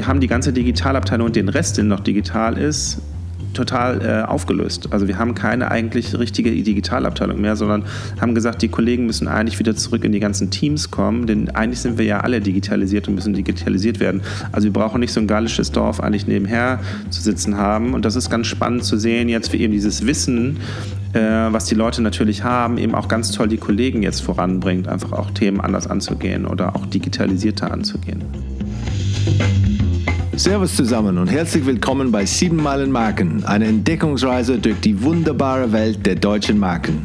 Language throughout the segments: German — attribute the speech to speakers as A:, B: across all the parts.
A: wir haben die ganze Digitalabteilung und den Rest, der noch digital ist, total äh, aufgelöst. Also wir haben keine eigentlich richtige Digitalabteilung mehr, sondern haben gesagt, die Kollegen müssen eigentlich wieder zurück in die ganzen Teams kommen, denn eigentlich sind wir ja alle digitalisiert und müssen digitalisiert werden. Also wir brauchen nicht so ein gallisches Dorf eigentlich nebenher zu sitzen haben und das ist ganz spannend zu sehen jetzt, wie eben dieses Wissen, äh, was die Leute natürlich haben, eben auch ganz toll die Kollegen jetzt voranbringt, einfach auch Themen anders anzugehen oder auch digitalisierter anzugehen.
B: Servus zusammen und herzlich willkommen bei 7 Meilen Marken, eine Entdeckungsreise durch die wunderbare Welt der deutschen Marken.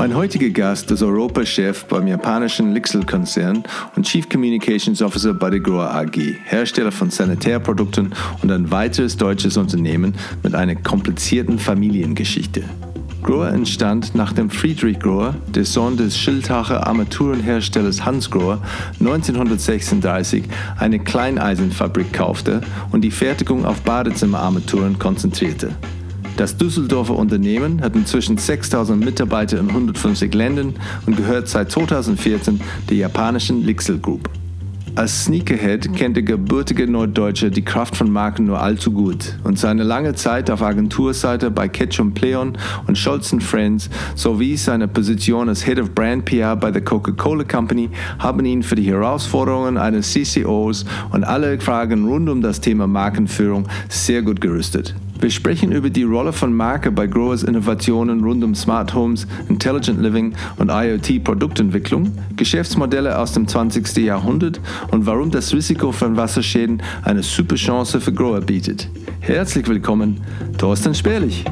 B: Mein heutiger Gast ist Europachef beim japanischen Lixel-Konzern und Chief Communications Officer bei der Grohe AG, Hersteller von Sanitärprodukten und ein weiteres deutsches Unternehmen mit einer komplizierten Familiengeschichte. Grohe entstand nachdem Friedrich Grohe, der Sohn des Schildacher Armaturenherstellers Hans Grohe, 1936 eine Kleineisenfabrik kaufte und die Fertigung auf Badezimmerarmaturen konzentrierte. Das Düsseldorfer Unternehmen hat inzwischen 6000 Mitarbeiter in 150 Ländern und gehört seit 2014 der japanischen Lixel Group. Als Sneakerhead kennt der gebürtige Norddeutsche die Kraft von Marken nur allzu gut und seine lange Zeit auf Agenturseite bei Ketchum Pleon und Scholz Friends sowie seine Position als Head of Brand PR bei der Coca-Cola Company haben ihn für die Herausforderungen eines CCOs und alle Fragen rund um das Thema Markenführung sehr gut gerüstet. Wir sprechen über die Rolle von Marke bei Growers Innovationen rund um Smart Homes, Intelligent Living und IoT-Produktentwicklung, Geschäftsmodelle aus dem 20. Jahrhundert und warum das Risiko von Wasserschäden eine super Chance für Grower bietet. Herzlich willkommen, Thorsten Sperlich.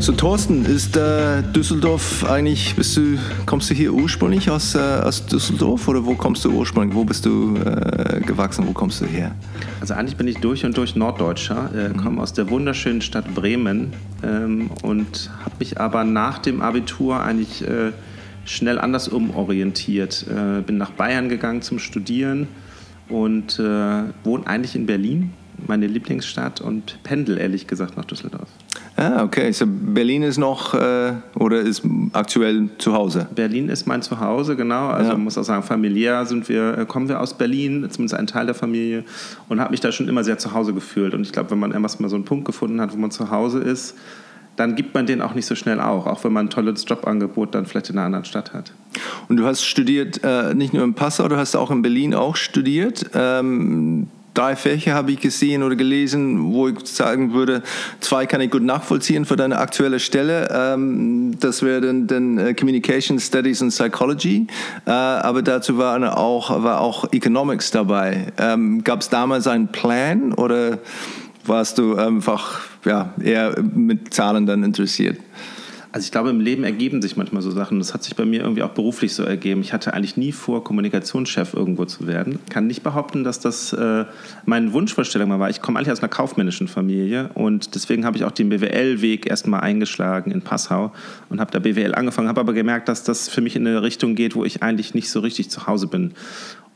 B: So Thorsten, ist äh, Düsseldorf eigentlich, bist du, kommst du hier ursprünglich aus, äh, aus Düsseldorf oder wo kommst du ursprünglich, wo bist du äh, gewachsen, wo kommst du her?
A: Also eigentlich bin ich durch und durch Norddeutscher, äh, mhm. komme aus der wunderschönen Stadt Bremen ähm, und habe mich aber nach dem Abitur eigentlich äh, schnell anders umorientiert. Äh, bin nach Bayern gegangen zum Studieren und wohne eigentlich in Berlin, meine Lieblingsstadt und pendel ehrlich gesagt nach Düsseldorf.
B: Ah, okay. So Berlin ist noch äh, oder ist aktuell zu Hause?
A: Berlin ist mein Zuhause, genau. Also ja. muss auch sagen, familiär sind wir, äh, kommen wir aus Berlin, zumindest ein Teil der Familie und habe mich da schon immer sehr zu Hause gefühlt. Und ich glaube, wenn man erstmal so einen Punkt gefunden hat, wo man zu Hause ist, dann gibt man den auch nicht so schnell auch, auch wenn man ein tolles Jobangebot dann vielleicht in einer anderen Stadt hat.
B: Und du hast studiert äh, nicht nur in Passau, du hast auch in Berlin auch studiert. Ähm, drei Fächer habe ich gesehen oder gelesen, wo ich sagen würde, zwei kann ich gut nachvollziehen für deine aktuelle Stelle. Ähm, das wären dann äh, Communication Studies und Psychology, äh, aber dazu war auch, war auch Economics dabei. Ähm, Gab es damals einen Plan oder warst du einfach ja, eher mit Zahlen dann interessiert?
A: Also ich glaube, im Leben ergeben sich manchmal so Sachen. Das hat sich bei mir irgendwie auch beruflich so ergeben. Ich hatte eigentlich nie vor, Kommunikationschef irgendwo zu werden. Kann nicht behaupten, dass das äh, meine Wunschvorstellung mal war. Ich komme eigentlich aus einer kaufmännischen Familie und deswegen habe ich auch den BWL-Weg erstmal eingeschlagen in Passau und habe da BWL angefangen, habe aber gemerkt, dass das für mich in eine Richtung geht, wo ich eigentlich nicht so richtig zu Hause bin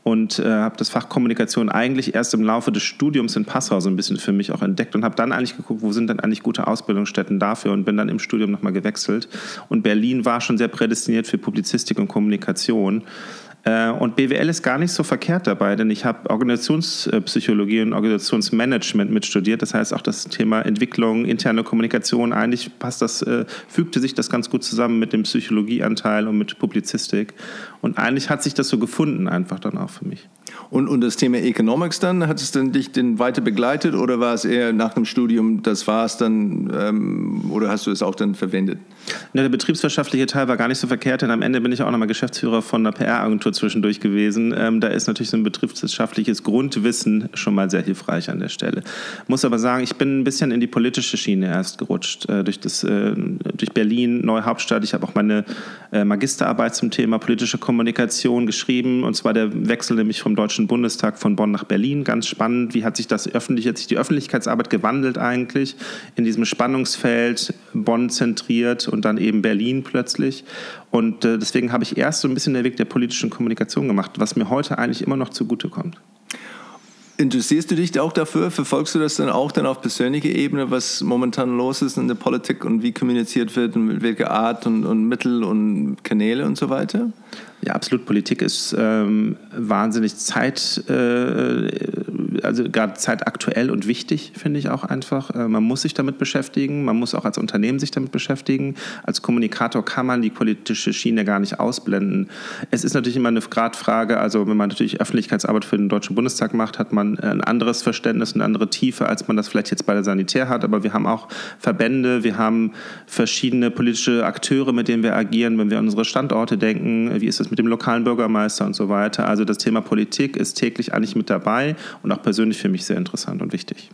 A: und äh, habe das Fach Kommunikation eigentlich erst im Laufe des Studiums in Passau so ein bisschen für mich auch entdeckt und habe dann eigentlich geguckt, wo sind denn eigentlich gute Ausbildungsstätten dafür und bin dann im Studium nochmal gewechselt. Und Berlin war schon sehr prädestiniert für Publizistik und Kommunikation. Äh, und BWL ist gar nicht so verkehrt dabei, denn ich habe Organisationspsychologie und Organisationsmanagement mitstudiert. Das heißt auch das Thema Entwicklung, interne Kommunikation, eigentlich passt das, äh, fügte sich das ganz gut zusammen mit dem Psychologieanteil und mit Publizistik. Und eigentlich hat sich das so gefunden einfach dann auch für mich.
B: Und, und das Thema Economics dann, hat es denn dich denn weiter begleitet oder war es eher nach dem Studium, das war es dann ähm, oder hast du es auch dann verwendet?
A: Ja, der betriebswirtschaftliche Teil war gar nicht so verkehrt, denn am Ende bin ich auch nochmal Geschäftsführer von einer PR-Agentur zwischendurch gewesen. Ähm, da ist natürlich so ein betriebswirtschaftliches Grundwissen schon mal sehr hilfreich an der Stelle. Muss aber sagen, ich bin ein bisschen in die politische Schiene erst gerutscht, äh, durch, das, äh, durch Berlin, neue Hauptstadt. Ich habe auch meine äh, Magisterarbeit zum Thema politische Kommunikation geschrieben und zwar der Wechsel nämlich vom deutschen Deutschen Bundestag von Bonn nach Berlin. Ganz spannend. Wie hat sich das öffentlich, hat sich die Öffentlichkeitsarbeit gewandelt eigentlich in diesem Spannungsfeld Bonn zentriert und dann eben Berlin plötzlich. Und äh, deswegen habe ich erst so ein bisschen den Weg der politischen Kommunikation gemacht, was mir heute eigentlich immer noch zugutekommt.
B: Interessierst du dich auch dafür? Verfolgst du das dann auch dann auf persönlicher Ebene, was momentan los ist in der Politik und wie kommuniziert wird und mit welcher Art und, und Mittel und Kanäle und so weiter?
A: Ja, absolut. Politik ist ähm, wahnsinnig Zeit, äh, also gerade zeitaktuell und wichtig, finde ich auch einfach. Äh, man muss sich damit beschäftigen, man muss auch als Unternehmen sich damit beschäftigen. Als Kommunikator kann man die politische Schiene gar nicht ausblenden. Es ist natürlich immer eine Gradfrage, also wenn man natürlich Öffentlichkeitsarbeit für den Deutschen Bundestag macht, hat man ein anderes Verständnis, eine andere Tiefe, als man das vielleicht jetzt bei der Sanitär hat. Aber wir haben auch Verbände, wir haben verschiedene politische Akteure, mit denen wir agieren, wenn wir an unsere Standorte denken. Wie ist das mit dem lokalen Bürgermeister und so weiter? Also das Thema Politik ist täglich eigentlich mit dabei und auch persönlich für mich sehr interessant und wichtig.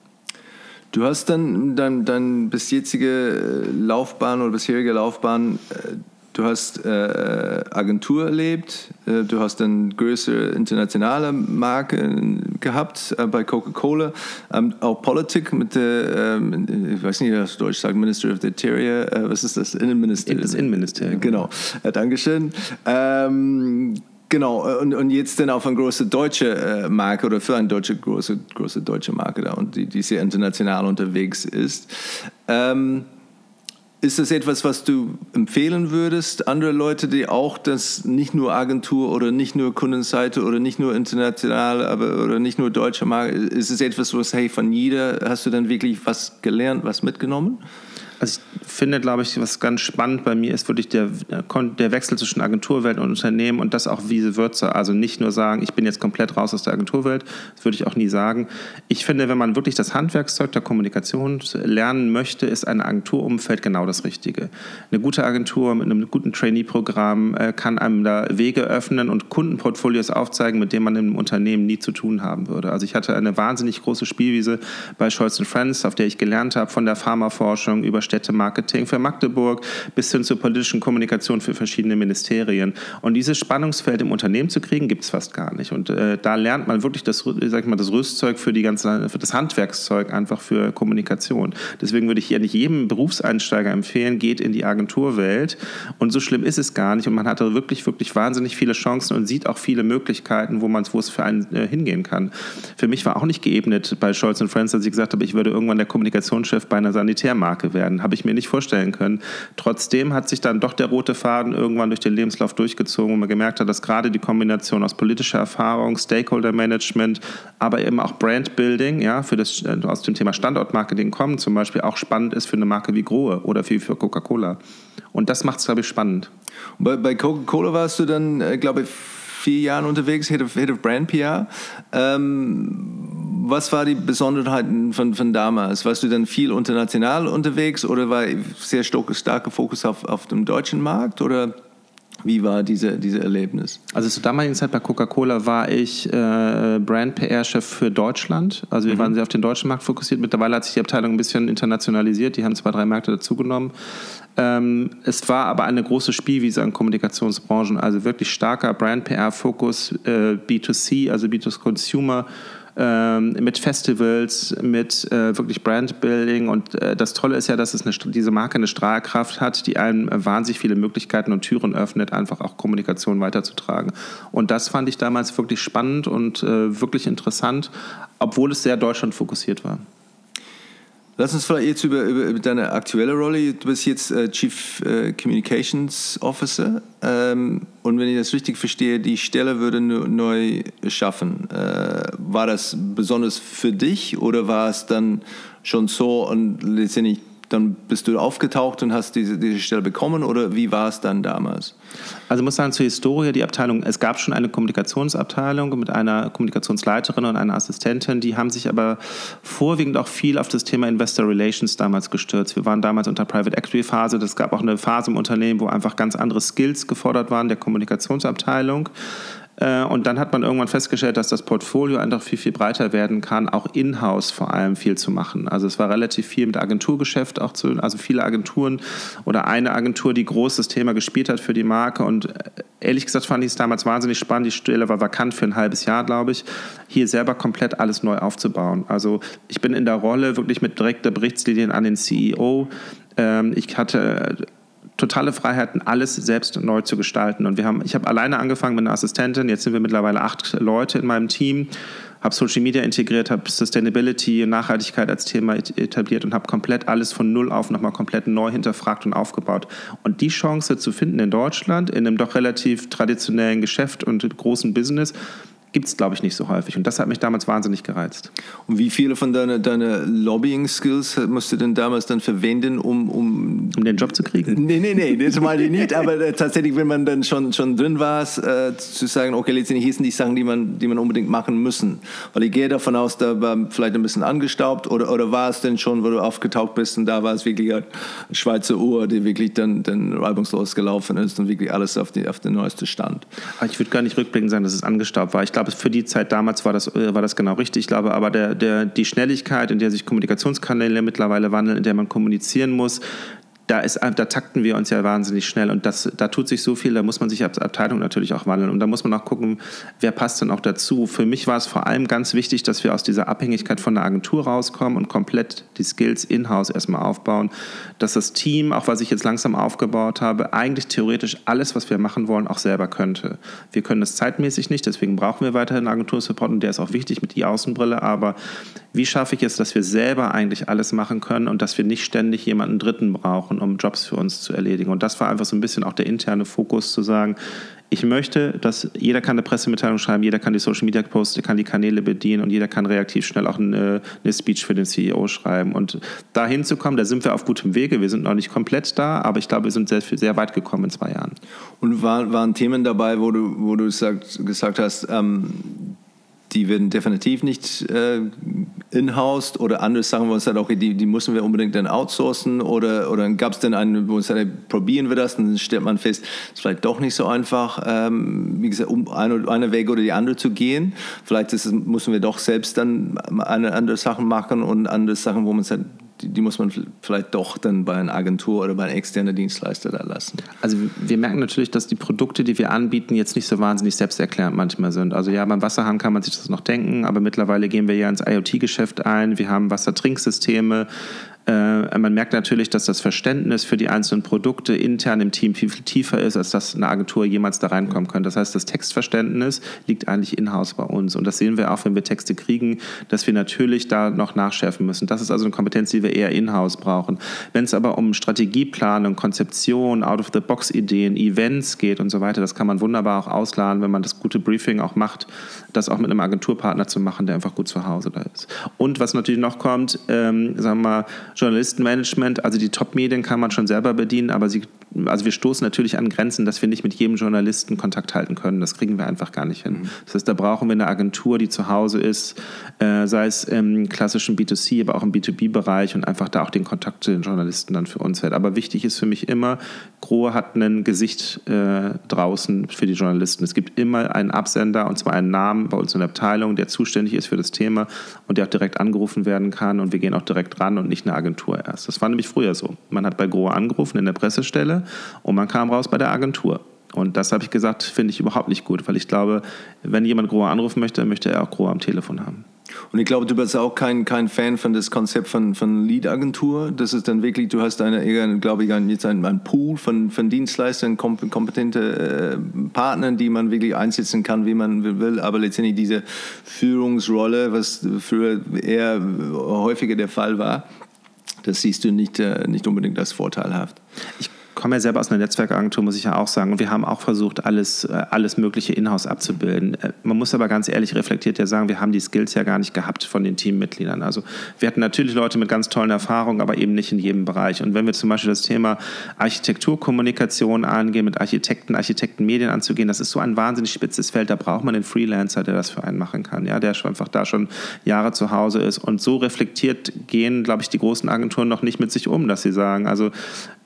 B: Du hast dann dein, dein bis jetzige Laufbahn oder bisherige Laufbahn äh, Du hast äh, Agentur erlebt, äh, du hast eine größere internationale Marke gehabt äh, bei Coca-Cola, ähm, auch Politik mit der, ähm, ich weiß nicht, was Deutsch sagt, Minister of the Interior, äh, was ist das? Innenministerium.
A: Das Innenministerium.
B: Genau, äh, Dankeschön. Ähm, Genau, äh, und, und jetzt dann auf eine große deutsche äh, Marke oder für eine deutsche, große, große deutsche Marke da und die, die sehr international unterwegs ist. Ähm, ist das etwas, was du empfehlen würdest? Andere Leute, die auch das nicht nur Agentur oder nicht nur Kundenseite oder nicht nur international, aber oder nicht nur deutsche Marke, ist es etwas, was hey von jeder hast du dann wirklich was gelernt, was mitgenommen?
A: Also ich finde, glaube ich, was ganz spannend bei mir ist wirklich der, der Wechsel zwischen Agenturwelt und Unternehmen und das auch wie Würze. Also nicht nur sagen, ich bin jetzt komplett raus aus der Agenturwelt, das würde ich auch nie sagen. Ich finde, wenn man wirklich das Handwerkszeug der Kommunikation lernen möchte, ist ein Agenturumfeld genau das Richtige. Eine gute Agentur mit einem guten Trainee-Programm äh, kann einem da Wege öffnen und Kundenportfolios aufzeigen, mit denen man im Unternehmen nie zu tun haben würde. Also ich hatte eine wahnsinnig große Spielwiese bei Scholz Friends, auf der ich gelernt habe, von der Pharmaforschung über Städtemarketing für Magdeburg bis hin zur politischen Kommunikation für verschiedene Ministerien. Und dieses Spannungsfeld im Unternehmen zu kriegen, gibt es fast gar nicht. Und äh, da lernt man wirklich das, sag ich mal, das Rüstzeug für, die ganze, für das Handwerkszeug einfach für Kommunikation. Deswegen würde ich hier nicht jedem Berufseinsteiger empfehlen, geht in die Agenturwelt. Und so schlimm ist es gar nicht. Und man hat da wirklich, wirklich wahnsinnig viele Chancen und sieht auch viele Möglichkeiten, wo, wo es für einen äh, hingehen kann. Für mich war auch nicht geebnet bei Scholz Friends, als ich gesagt habe, ich würde irgendwann der Kommunikationschef bei einer Sanitärmarke werden habe ich mir nicht vorstellen können. Trotzdem hat sich dann doch der rote Faden irgendwann durch den Lebenslauf durchgezogen, wo man gemerkt hat, dass gerade die Kombination aus politischer Erfahrung, Stakeholder Management, aber eben auch Brandbuilding, ja, für das, äh, aus dem Thema Standortmarketing kommen, zum Beispiel auch spannend ist für eine Marke wie Grohe oder für, für Coca-Cola. Und das macht es, glaube ich, spannend.
B: Bei, bei Coca-Cola warst du dann, äh, glaube ich, vier Jahren unterwegs, Head of, Head of Brand PR. Ähm, was war die Besonderheit von, von damals? Warst du dann viel international unterwegs oder war sehr starker Fokus auf, auf dem deutschen Markt oder wie war diese, diese Erlebnis?
A: Also zur damaligen Zeit bei Coca-Cola war ich äh, Brand-PR-Chef für Deutschland. Also wir mhm. waren sehr auf den deutschen Markt fokussiert. Mittlerweile hat sich die Abteilung ein bisschen internationalisiert. Die haben zwei, drei Märkte dazugenommen. Ähm, es war aber eine große Spielwiese an Kommunikationsbranchen. Also wirklich starker Brand-PR-Fokus, äh, B2C, also B2C-Consumer ähm, mit Festivals, mit äh, wirklich Brandbuilding. Und äh, das Tolle ist ja, dass es eine, diese Marke eine Strahlkraft hat, die einem wahnsinnig viele Möglichkeiten und Türen öffnet, einfach auch Kommunikation weiterzutragen. Und das fand ich damals wirklich spannend und äh, wirklich interessant, obwohl es sehr Deutschland fokussiert war.
B: Lass uns vielleicht jetzt über, über, über deine aktuelle Rolle. Du bist jetzt äh, Chief äh, Communications Officer. Ähm, und wenn ich das richtig verstehe, die Stelle würde neu schaffen. Äh, war das besonders für dich oder war es dann schon so und letztendlich dann bist du aufgetaucht und hast diese, diese Stelle bekommen oder wie war es dann damals?
A: Also ich muss sagen, zur Historie, die Abteilung, es gab schon eine Kommunikationsabteilung mit einer Kommunikationsleiterin und einer Assistentin, die haben sich aber vorwiegend auch viel auf das Thema Investor Relations damals gestürzt. Wir waren damals unter Private Equity Phase, es gab auch eine Phase im Unternehmen, wo einfach ganz andere Skills gefordert waren, der Kommunikationsabteilung. Äh, und dann hat man irgendwann festgestellt, dass das Portfolio einfach viel, viel breiter werden kann, auch in-house vor allem viel zu machen. Also es war relativ viel mit Agenturgeschäft, auch zu, also viele Agenturen oder eine Agentur, die großes Thema gespielt hat für die Marke. Und äh, ehrlich gesagt fand ich es damals wahnsinnig spannend. Die Stelle war vakant für ein halbes Jahr, glaube ich, hier selber komplett alles neu aufzubauen. Also ich bin in der Rolle wirklich mit direkter Berichtslinien an den CEO. Ähm, ich hatte totale Freiheiten, alles selbst neu zu gestalten. Und wir haben, ich habe alleine angefangen mit einer Assistentin, jetzt sind wir mittlerweile acht Leute in meinem Team, habe Social Media integriert, habe Sustainability Nachhaltigkeit als Thema etabliert und habe komplett alles von null auf nochmal komplett neu hinterfragt und aufgebaut. Und die Chance zu finden in Deutschland, in einem doch relativ traditionellen Geschäft und großen Business, gibt es, glaube ich, nicht so häufig. Und das hat mich damals wahnsinnig gereizt.
B: Und wie viele von deinen deine Lobbying-Skills musst du denn damals dann verwenden, um, um...
A: Um den Job zu kriegen?
B: Nee, nee, nee, das ich nicht. aber äh, tatsächlich, wenn man dann schon, schon drin war, äh, zu sagen, okay, letztendlich hier sind die Sachen, die man, die man unbedingt machen müssen. Weil ich gehe davon aus, da war vielleicht ein bisschen angestaubt oder, oder war es denn schon, wo du aufgetaucht bist und da war es wirklich eine Schweizer Uhr, die wirklich dann, dann reibungslos gelaufen ist und wirklich alles auf, die, auf den neuesten Stand.
A: Ich würde gar nicht rückblickend sagen, dass es angestaubt war. Ich glaube, glaube, für die Zeit damals war das, äh, war das genau richtig. Ich glaube aber, der, der, die Schnelligkeit, in der sich Kommunikationskanäle mittlerweile wandeln, in der man kommunizieren muss, da, ist, da takten wir uns ja wahnsinnig schnell und das, da tut sich so viel, da muss man sich als Abteilung natürlich auch wandeln und da muss man auch gucken, wer passt denn auch dazu. Für mich war es vor allem ganz wichtig, dass wir aus dieser Abhängigkeit von der Agentur rauskommen und komplett die Skills in-house erstmal aufbauen, dass das Team, auch was ich jetzt langsam aufgebaut habe, eigentlich theoretisch alles, was wir machen wollen, auch selber könnte. Wir können das zeitmäßig nicht, deswegen brauchen wir weiterhin Agentursupport und der ist auch wichtig mit die Außenbrille, aber wie schaffe ich es, dass wir selber eigentlich alles machen können und dass wir nicht ständig jemanden Dritten brauchen, um Jobs für uns zu erledigen. Und das war einfach so ein bisschen auch der interne Fokus zu sagen, ich möchte, dass jeder kann eine Pressemitteilung schreiben, jeder kann die Social Media posten, kann die Kanäle bedienen und jeder kann reaktiv schnell auch eine, eine Speech für den CEO schreiben. Und da hinzukommen, da sind wir auf gutem Wege. Wir sind noch nicht komplett da, aber ich glaube, wir sind sehr, sehr weit gekommen in zwei Jahren.
B: Und war, waren Themen dabei, wo du, wo du sagt, gesagt hast, ähm, die werden definitiv nicht äh, in-house oder andere sagen wir uns halt, okay, die, die müssen wir unbedingt dann outsourcen oder, oder gab es dann einen, wo wir sagen, probieren wir das, dann stellt man fest, es ist vielleicht doch nicht so einfach, ähm, wie gesagt, um eine, eine Weg oder die andere zu gehen. Vielleicht ist müssen wir doch selbst dann eine, andere Sachen machen und andere Sachen, wo man sagt, die, die, muss man vielleicht doch dann bei einer Agentur oder bei einem externen Dienstleister da lassen.
A: Also wir merken natürlich, dass die Produkte, die wir anbieten, jetzt nicht so wahnsinnig selbsterklärend manchmal sind. Also ja, beim Wasserhahn kann man sich das noch denken, aber mittlerweile gehen wir ja ins IoT-Geschäft ein. Wir haben Wassertrinksysteme, äh, man merkt natürlich, dass das Verständnis für die einzelnen Produkte intern im Team viel, viel tiefer ist, als dass eine Agentur jemals da reinkommen könnte. Das heißt, das Textverständnis liegt eigentlich in-house bei uns. Und das sehen wir auch, wenn wir Texte kriegen, dass wir natürlich da noch nachschärfen müssen. Das ist also eine Kompetenz, die wir eher in-house brauchen. Wenn es aber um Strategieplanung, Konzeption, Out-of-the-Box-Ideen, Events geht und so weiter, das kann man wunderbar auch ausladen, wenn man das gute Briefing auch macht, das auch mit einem Agenturpartner zu machen, der einfach gut zu Hause da ist. Und was natürlich noch kommt, ähm, sagen wir mal, Journalistenmanagement, also die Top-Medien kann man schon selber bedienen, aber sie, also wir stoßen natürlich an Grenzen, dass wir nicht mit jedem Journalisten Kontakt halten können. Das kriegen wir einfach gar nicht hin. Mhm. Das heißt, da brauchen wir eine Agentur, die zu Hause ist, äh, sei es im klassischen B2C, aber auch im B2B-Bereich und einfach da auch den Kontakt zu den Journalisten dann für uns hält. Aber wichtig ist für mich immer, Grohe hat ein Gesicht äh, draußen für die Journalisten. Es gibt immer einen Absender und zwar einen Namen bei uns in der Abteilung, der zuständig ist für das Thema und der auch direkt angerufen werden kann und wir gehen auch direkt ran und nicht eine Agentur erst. Das war nämlich früher so. Man hat bei Grohe angerufen in der Pressestelle und man kam raus bei der Agentur. Und das habe ich gesagt, finde ich überhaupt nicht gut, weil ich glaube, wenn jemand Grohe anrufen möchte, möchte er auch Grohe am Telefon haben.
B: Und ich glaube, du bist auch kein, kein Fan von das Konzept von, von Lead-Agentur. Das ist dann wirklich, du hast eine, glaube ich, jetzt einen, einen Pool von, von Dienstleistern, kompetente äh, Partnern, die man wirklich einsetzen kann, wie man will. Aber letztendlich diese Führungsrolle, was früher eher häufiger der Fall war, das siehst du nicht, äh, nicht unbedingt als vorteilhaft.
A: Ich komme ja selber aus einer Netzwerkagentur, muss ich ja auch sagen. Und wir haben auch versucht, alles, äh, alles Mögliche in-house abzubilden. Äh, man muss aber ganz ehrlich reflektiert ja sagen, wir haben die Skills ja gar nicht gehabt von den Teammitgliedern. Also wir hatten natürlich Leute mit ganz tollen Erfahrungen, aber eben nicht in jedem Bereich. Und wenn wir zum Beispiel das Thema Architekturkommunikation angehen, mit Architekten, Architektenmedien anzugehen, das ist so ein wahnsinnig spitzes Feld. Da braucht man einen Freelancer, der das für einen machen kann, ja, der einfach da schon Jahre zu Hause ist. Und so reflektiert gehen, glaube ich, die großen Agenturen noch nicht mit sich um, dass sie sagen, also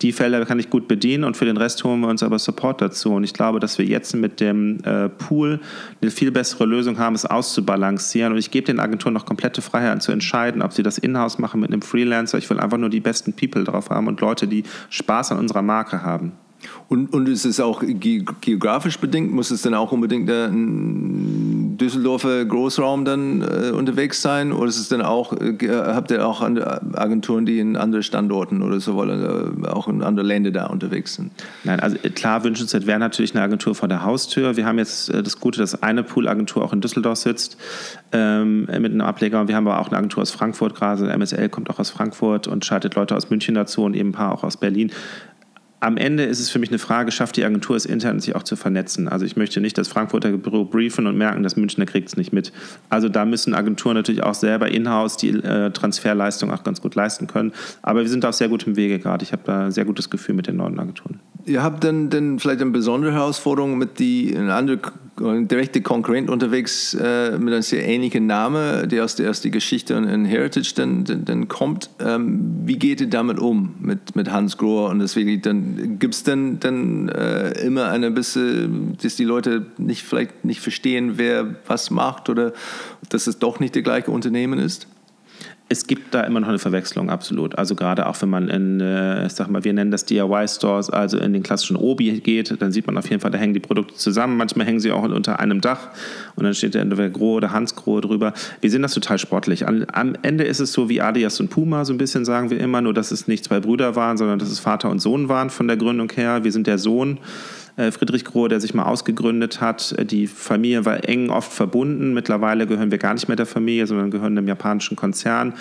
A: die Felder kann ich gut gut bedienen und für den Rest holen wir uns aber Support dazu. Und ich glaube, dass wir jetzt mit dem äh, Pool eine viel bessere Lösung haben, es auszubalancieren. Und ich gebe den Agenturen noch komplette Freiheit zu entscheiden, ob sie das in-house machen mit einem Freelancer. Ich will einfach nur die besten People drauf haben und Leute, die Spaß an unserer Marke haben.
B: Und, und ist es auch geografisch bedingt? Muss es dann auch unbedingt ein Düsseldorfer Großraum dann äh, unterwegs sein? Oder ist es dann auch, äh, habt ihr auch Agenturen, die in anderen Standorten oder so wollen, äh, auch in anderen Ländern da unterwegs sind?
A: Nein, also klar wünschenswert wäre natürlich eine Agentur vor der Haustür. Wir haben jetzt äh, das Gute, dass eine Pool-Agentur auch in Düsseldorf sitzt ähm, mit einem Ableger. Wir haben aber auch eine Agentur aus Frankfurt gerade. MSL kommt auch aus Frankfurt und schaltet Leute aus München dazu und eben ein paar auch aus Berlin am Ende ist es für mich eine Frage, schafft die Agentur es intern, sich auch zu vernetzen? Also ich möchte nicht das Frankfurter Büro briefen und merken, das Münchner kriegt es nicht mit. Also da müssen Agenturen natürlich auch selber in-house die äh, Transferleistung auch ganz gut leisten können. Aber wir sind auf sehr gutem Wege gerade. Ich habe da ein sehr gutes Gefühl mit den neuen Agenturen.
B: Ihr habt dann, dann vielleicht eine besondere Herausforderung mit die eine andere direkte Konkurrent unterwegs äh, mit einem sehr ähnlichen Namen, der aus der, der Geschichte und Heritage dann, dann, dann kommt. Ähm, wie geht ihr damit um mit, mit Hans Grohr und deswegen dann gibt es dann, dann äh, immer eine bisschen, dass die Leute nicht vielleicht nicht verstehen, wer was macht oder dass es doch nicht der gleiche Unternehmen ist?
A: Es gibt da immer noch eine Verwechslung, absolut. Also gerade auch wenn man in, äh, ich sag mal, wir nennen das DIY-Stores, also in den klassischen Obi geht, dann sieht man auf jeden Fall, da hängen die Produkte zusammen. Manchmal hängen sie auch unter einem Dach und dann steht da entweder Grohe oder Hans Grohe drüber. Wir sehen das total sportlich. Am, Ende ist es so wie Adidas und Puma, so ein bisschen sagen wir immer, nur dass es nicht zwei Brüder waren, sondern dass es Vater und Sohn waren von der Gründung her. Wir sind der Sohn Friedrich Grohe, der sich mal ausgegründet hat. Äh, die Familie war eng oft verbunden. Mittlerweile gehören wir gar nicht mehr der Familie, sondern gehören dem japanischen Konzern.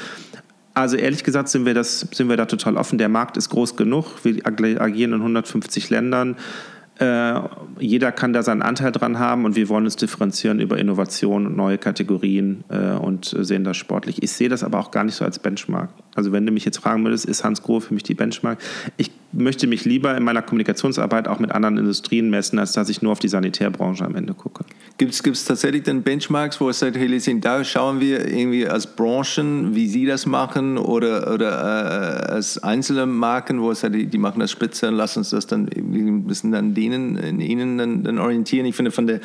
A: Also ehrlich gesagt sind wir, das, sind wir da total offen. Der Markt ist groß genug. Wir agieren in 150 Ländern. Äh, jeder kann da seinen Anteil dran haben und wir wollen uns differenzieren über Innovation und neue Kategorien äh, und sehen das sportlich. Ich sehe das aber auch gar nicht so als Benchmark. Also wenn du mich jetzt fragen würdest, ist Hans Grohe für mich die Benchmark? Ich möchte mich lieber in meiner Kommunikationsarbeit auch mit anderen Industrien messen, als dass ich nur auf die Sanitärbranche am Ende gucke.
B: Gibt es tatsächlich dann Benchmarks, wo es sagt, hey, listen, da schauen wir irgendwie als Branchen, wie sie das machen oder, oder äh, als einzelne Marken, wo es sagt, die, machen das spitze und lassen uns das dann ein bisschen dann denen, in ihnen dann, dann orientieren. Ich finde von der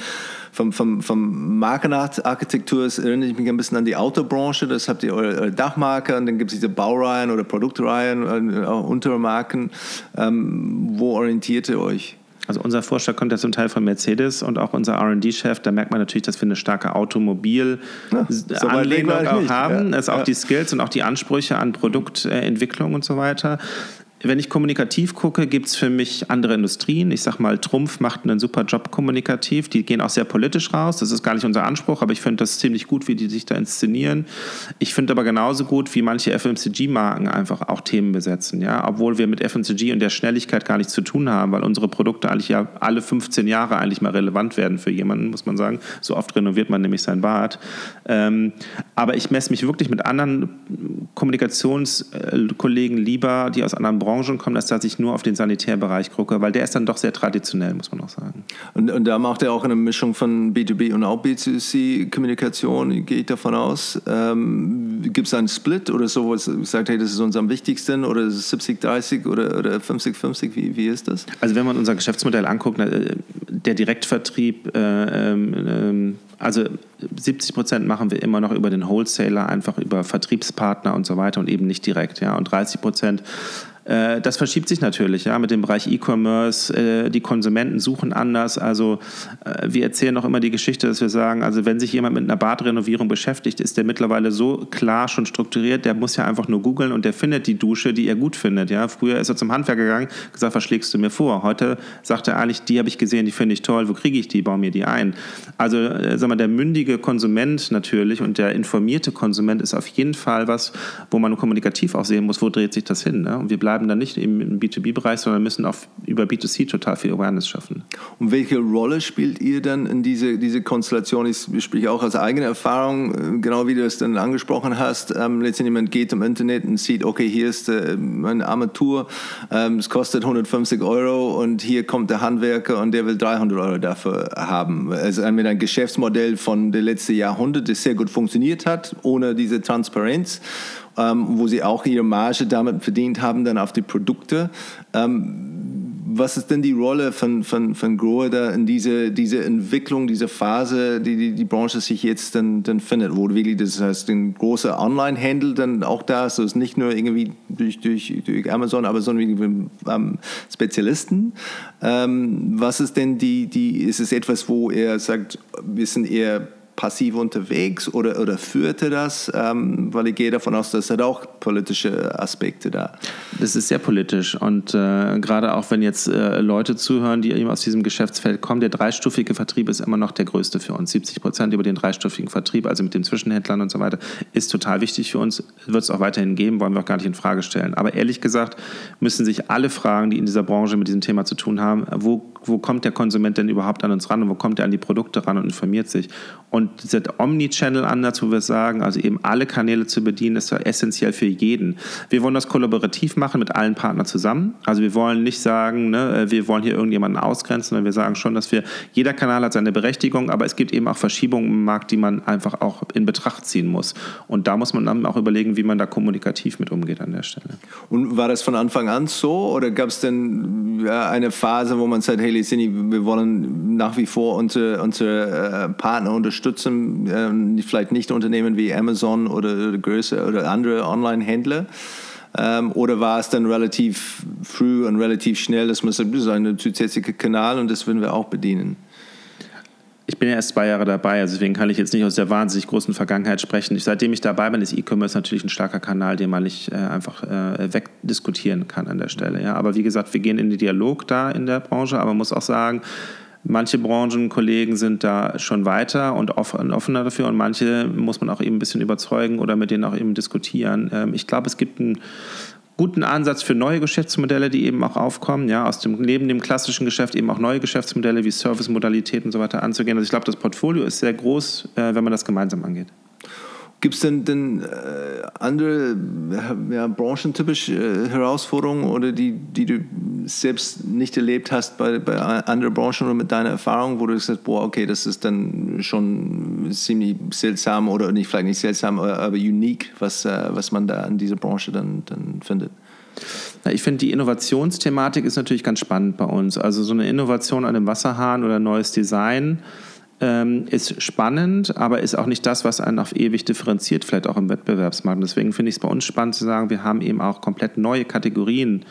B: vom, vom, vom Markenarchitektur erinnert mich ein bisschen an die Autobranche. Das habt ihr eure, Dachmarke und dann gibt es diese Baureihen oder Produktreihen, äh, auch Untermarken. Ähm, wo orientiert ihr euch?
A: Also unser Vorschlag kommt ja zum Teil von Mercedes und auch unser R&D-Chef, da merkt man natürlich, dass wir eine starke Automobil-Anlehnung auch haben. Ja, ja. auch die Skills und auch die Ansprüche an Produktentwicklung und so weiter wenn ich kommunikativ gucke, gibt es für mich andere Industrien. Ich sage mal, Trumpf macht einen super Job kommunikativ. Die gehen auch sehr politisch raus. Das ist gar nicht unser Anspruch, aber ich finde das ziemlich gut, wie die sich da inszenieren. Ich finde aber genauso gut, wie manche FMCG-Marken einfach auch Themen besetzen. Ja? Obwohl wir mit FMCG und der Schnelligkeit gar nichts zu tun haben, weil unsere Produkte eigentlich ja alle 15 Jahre eigentlich mal relevant werden für jemanden, muss man sagen. So oft renoviert man nämlich sein Bad. Ähm, aber ich messe mich wirklich mit anderen Kommunikationskollegen lieber, die aus anderen Branchen Branchen kommen, dass ich nur auf den Sanitärbereich gucke, weil der ist dann doch sehr traditionell, muss man auch sagen.
B: Und, und da macht er auch eine Mischung von B2B und auch B2C-Kommunikation, gehe ich davon aus. Ähm, Gibt es einen Split oder so, wo es sagt, hey, das ist uns am wichtigsten oder ist es 70-30 oder, oder 50-50? Wie, wie ist das?
A: Also wenn man unser Geschäftsmodell anguckt, äh, der Direktvertrieb, äh, äh, also 70 Prozent machen wir immer noch über den Wholesaler, einfach über Vertriebspartner und so weiter und eben nicht direkt. Ja. Und 30 Prozent äh, das verschiebt sich natürlich, ja, mit dem Bereich E-Commerce. Äh, die Konsumenten suchen anders. Also äh, wir erzählen auch immer die Geschichte, dass wir sagen, also wenn sich jemand mit einer Badrenovierung beschäftigt, ist der mittlerweile so klar schon strukturiert, der muss ja einfach nur googeln und der findet die Dusche, die er gut findet. Ja, früher ist er zum Handwerker gegangen, gesagt, was schlägst du mir vor? Heute sagt er eigentlich, die habe ich gesehen, die finde ich toll. Wo kriege ich die? Bau mir die ein. Also sag mal, der mündige Konsument natürlich und der informierte Konsument ist auf jeden Fall was, wo man kommunikativ auch sehen muss, wo dreht sich das hin. Ne? Und wir bleiben bleiben dann nicht im B2B-Bereich, sondern müssen auch über B2C total viel Awareness schaffen.
B: Und welche Rolle spielt ihr dann in diese, diese Konstellation? Ich spreche auch aus eigener Erfahrung, äh, genau wie du es dann angesprochen hast. Ähm, letztendlich jemand geht im Internet und sieht, okay, hier ist äh, eine Armatur, ähm, es kostet 150 Euro und hier kommt der Handwerker und der will 300 Euro dafür haben. Also mit einem Geschäftsmodell von den letzten Jahrhunderten, das sehr gut funktioniert hat, ohne diese Transparenz ähm, wo sie auch ihre Marge damit verdient haben, dann auf die Produkte. Ähm, was ist denn die Rolle von, von, von Grohe da in diese, diese Entwicklung, diese Phase, die, die die Branche sich jetzt dann, dann findet, wo wirklich das heißt, ein großer Online-Handel dann auch da ist, so ist nicht nur irgendwie durch, durch, durch Amazon, aber sondern ähm, Spezialisten. Ähm, was ist denn die, die, ist es etwas, wo er sagt, wir sind eher passiv unterwegs oder, oder führte das? Ähm, weil ich gehe davon aus, dass hat auch politische Aspekte da.
A: Das ist sehr politisch und äh, gerade auch wenn jetzt äh, Leute zuhören, die eben aus diesem Geschäftsfeld kommen, der dreistufige Vertrieb ist immer noch der größte für uns. 70 Prozent über den dreistufigen Vertrieb, also mit den Zwischenhändlern und so weiter, ist total wichtig für uns. Wird es auch weiterhin geben, wollen wir auch gar nicht in Frage stellen. Aber ehrlich gesagt müssen sich alle Fragen, die in dieser Branche mit diesem Thema zu tun haben, wo, wo kommt der Konsument denn überhaupt an uns ran und wo kommt er an die Produkte ran und informiert sich? Und dieser Omni-Channel-Ansatz, wo wir sagen, also eben alle Kanäle zu bedienen, ist ja essentiell für jeden. Wir wollen das kollaborativ machen mit allen Partnern zusammen. Also wir wollen nicht sagen, ne, wir wollen hier irgendjemanden ausgrenzen, sondern wir sagen schon, dass wir, jeder Kanal hat seine Berechtigung, aber es gibt eben auch Verschiebungen im Markt, die man einfach auch in Betracht ziehen muss. Und da muss man dann auch überlegen, wie man da kommunikativ mit umgeht an der Stelle.
B: Und war das von Anfang an so oder gab es denn ja, eine Phase, wo man sagt, hey Licini, wir wollen nach wie vor unsere, unsere äh, Partner unterstützen? Unterstützen, äh, vielleicht nicht Unternehmen wie Amazon oder, oder größere oder andere Online-Händler? Ähm, oder war es dann relativ früh und relativ schnell, dass man sagt, das ist ein zusätzlicher Kanal und das würden wir auch bedienen?
A: Ich bin ja erst zwei Jahre dabei, also deswegen kann ich jetzt nicht aus der wahnsinnig großen Vergangenheit sprechen. Ich, seitdem ich dabei bin, ist E-Commerce natürlich ein starker Kanal, den man nicht äh, einfach äh, wegdiskutieren kann an der Stelle. Ja. Aber wie gesagt, wir gehen in den Dialog da in der Branche, aber man muss auch sagen, Manche Branchenkollegen sind da schon weiter und offener dafür und manche muss man auch eben ein bisschen überzeugen oder mit denen auch eben diskutieren. Ähm, ich glaube, es gibt einen guten Ansatz für neue Geschäftsmodelle, die eben auch aufkommen, ja, aus dem neben dem klassischen Geschäft eben auch neue Geschäftsmodelle wie Service-Modalitäten und so weiter anzugehen. Also ich glaube, das Portfolio ist sehr groß, äh, wenn man das gemeinsam angeht.
B: Gibt es denn, denn äh, andere ja, branchentypische äh, Herausforderungen oder die, die du selbst nicht erlebt hast bei, bei anderen Branchen oder mit deiner Erfahrung, wo du sagst, boah, okay, das ist dann schon ziemlich seltsam oder nicht vielleicht nicht seltsam, aber, aber unique, was, äh, was man da in dieser Branche dann, dann findet?
A: Ich finde, die Innovationsthematik ist natürlich ganz spannend bei uns. Also so eine Innovation an dem Wasserhahn oder neues Design ähm, ist spannend, aber ist auch nicht das, was einen auf ewig differenziert, vielleicht auch im Wettbewerbsmarkt. Deswegen finde ich es bei uns spannend zu sagen, wir haben eben auch komplett neue Kategorien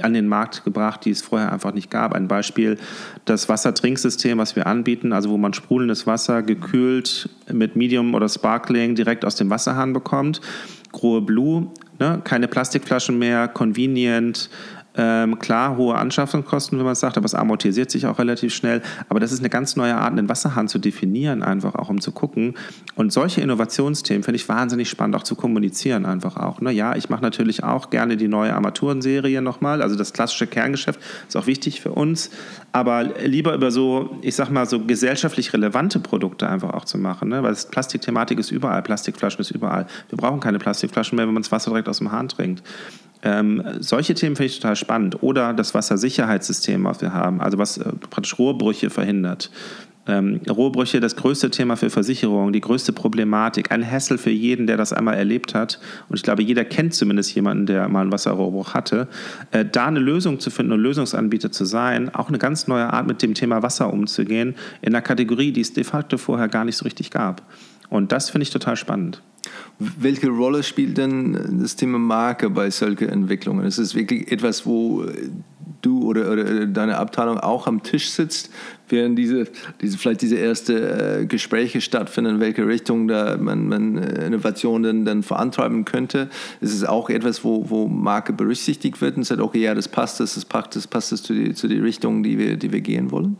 A: an den Markt gebracht, die es vorher einfach nicht gab. Ein Beispiel, das Wassertrinksystem, was wir anbieten, also wo man sprudelndes Wasser gekühlt mit Medium oder Sparkling direkt aus dem Wasserhahn bekommt. Grohe Blue, ne? keine Plastikflaschen mehr, convenient, ähm, klar, hohe Anschaffungskosten, wenn man es sagt, aber es amortisiert sich auch relativ schnell. Aber das ist eine ganz neue Art, einen Wasserhahn zu definieren, einfach auch um zu gucken. Und solche Innovationsthemen finde ich wahnsinnig spannend, auch zu kommunizieren, einfach auch. Ne? Ja, ich mache natürlich auch gerne die neue Armaturenserie nochmal. Also das klassische Kerngeschäft ist auch wichtig für uns. Aber lieber über so, ich sag mal, so gesellschaftlich relevante Produkte einfach auch zu machen. Ne? Weil Plastikthematik ist überall, Plastikflaschen ist überall. Wir brauchen keine Plastikflaschen mehr, wenn man das Wasser direkt aus dem Hahn trinkt. Ähm, solche Themen finde ich total spannend. Oder das Wassersicherheitssystem, was wir haben, also was äh, praktisch Rohrbrüche verhindert. Ähm, Rohrbrüche, das größte Thema für Versicherungen, die größte Problematik, ein Hassel für jeden, der das einmal erlebt hat. Und ich glaube, jeder kennt zumindest jemanden, der mal einen Wasserrohrbruch hatte. Äh, da eine Lösung zu finden und Lösungsanbieter zu sein, auch eine ganz neue Art, mit dem Thema Wasser umzugehen, in einer Kategorie, die es de facto vorher gar nicht so richtig gab. Und das finde ich total spannend.
B: Welche Rolle spielt denn das Thema Marke bei solchen Entwicklungen? Ist es wirklich etwas, wo du oder, oder, deine Abteilung auch am Tisch sitzt, während diese, diese vielleicht diese erste äh, Gespräche stattfinden, in welche Richtung da man, man äh, Innovationen dann vorantreiben könnte? Ist es auch etwas, wo, wo Marke berücksichtigt wird und sagt, okay, ja, das passt, das, passt, das passt zu die, zu die Richtung, die wir, die wir gehen wollen?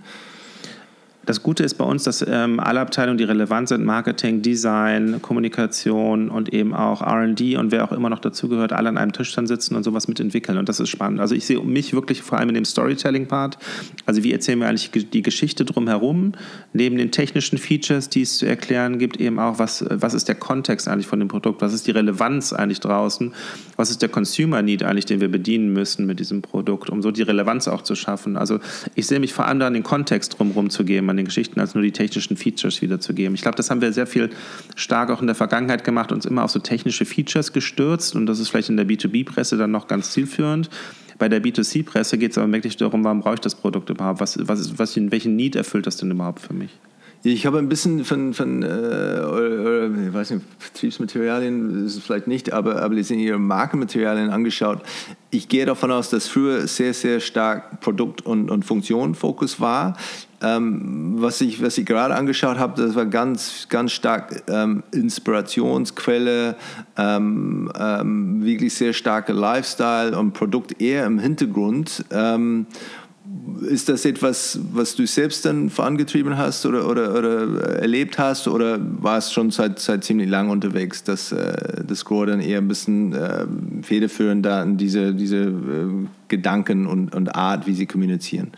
A: Das Gute ist bei uns, dass ähm, alle Abteilungen, die relevant sind, Marketing, Design, Kommunikation und eben auch RD und wer auch immer noch dazugehört, alle an einem Tisch dann sitzen und sowas mitentwickeln. Und das ist spannend. Also ich sehe mich wirklich vor allem in dem Storytelling-Part. Also wie erzählen wir eigentlich die Geschichte drumherum? Neben den technischen Features, die es zu erklären gibt, eben auch, was, was ist der Kontext eigentlich von dem Produkt? Was ist die Relevanz eigentlich draußen? Was ist der Consumer-Need eigentlich, den wir bedienen müssen mit diesem Produkt, um so die Relevanz auch zu schaffen? Also ich sehe mich vor allem da den Kontext drumherum zu geben an den Geschichten, als nur die technischen Features wiederzugeben. Ich glaube, das haben wir sehr viel stark auch in der Vergangenheit gemacht, uns immer auf so technische Features gestürzt und das ist vielleicht in der B2B-Presse dann noch ganz zielführend. Bei der B2C-Presse geht es aber wirklich darum, warum brauche ich das Produkt überhaupt? Was, was, was, welchen Need erfüllt das denn überhaupt für mich?
B: Ich habe ein bisschen von, von äh, oder, ich weiß nicht, Vertriebsmaterialien ist es vielleicht nicht, aber, aber sind ihre Markenmaterialien angeschaut. Ich gehe davon aus, dass früher sehr, sehr stark Produkt- und, und Funktionenfokus war. Ähm, was, ich, was ich gerade angeschaut habe, das war ganz, ganz stark ähm, Inspirationsquelle, ähm, ähm wirklich sehr starke Lifestyle und Produkt eher im Hintergrund. Ist das etwas, was du selbst dann vorangetrieben hast oder, oder, oder erlebt hast oder war es schon seit, seit ziemlich lang unterwegs, dass äh, das Grow dann eher ein bisschen äh, federführend da in diese, diese äh, Gedanken und, und Art, wie sie kommunizieren?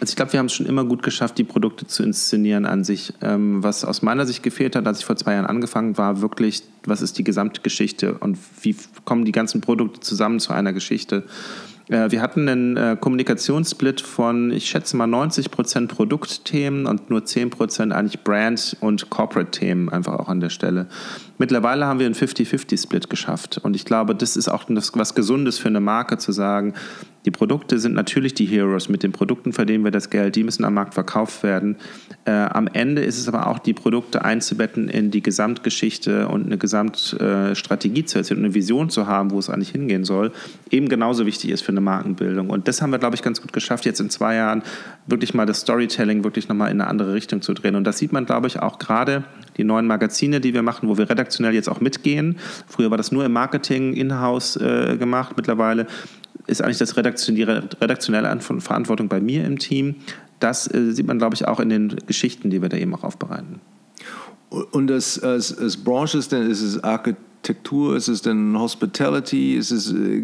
A: Also ich glaube, wir haben es schon immer gut geschafft, die Produkte zu inszenieren an sich. Ähm, was aus meiner Sicht gefehlt hat, als ich vor zwei Jahren angefangen war, wirklich, was ist die gesamte Geschichte und wie kommen die ganzen Produkte zusammen zu einer Geschichte? Äh, wir hatten einen äh, Kommunikationssplit von, ich schätze mal, 90 Prozent Produktthemen und nur 10 Prozent eigentlich Brand- und Corporate-Themen einfach auch an der Stelle. Mittlerweile haben wir einen 50-50-Split geschafft. Und ich glaube, das ist auch was Gesundes für eine Marke zu sagen, die Produkte sind natürlich die Heroes. Mit den Produkten verdienen wir das Geld. Die müssen am Markt verkauft werden. Äh, am Ende ist es aber auch, die Produkte einzubetten in die Gesamtgeschichte und eine Gesamtstrategie äh, zu erzählen, eine Vision zu haben, wo es eigentlich hingehen soll, eben genauso wichtig ist für eine Markenbildung. Und das haben wir, glaube ich, ganz gut geschafft, jetzt in zwei Jahren wirklich mal das Storytelling wirklich nochmal in eine andere Richtung zu drehen. Und das sieht man, glaube ich, auch gerade die neuen Magazine, die wir machen, wo wir redaktionell jetzt auch mitgehen. Früher war das nur im Marketing in-house äh, gemacht. Mittlerweile ist eigentlich das Redaktion, die redaktionelle Verantwortung bei mir im Team. Das äh, sieht man, glaube ich, auch in den Geschichten, die wir da eben auch aufbereiten.
B: Und das, als, als Branche ist, denn, ist es Architektur, ist es denn Hospitality, ist es, äh,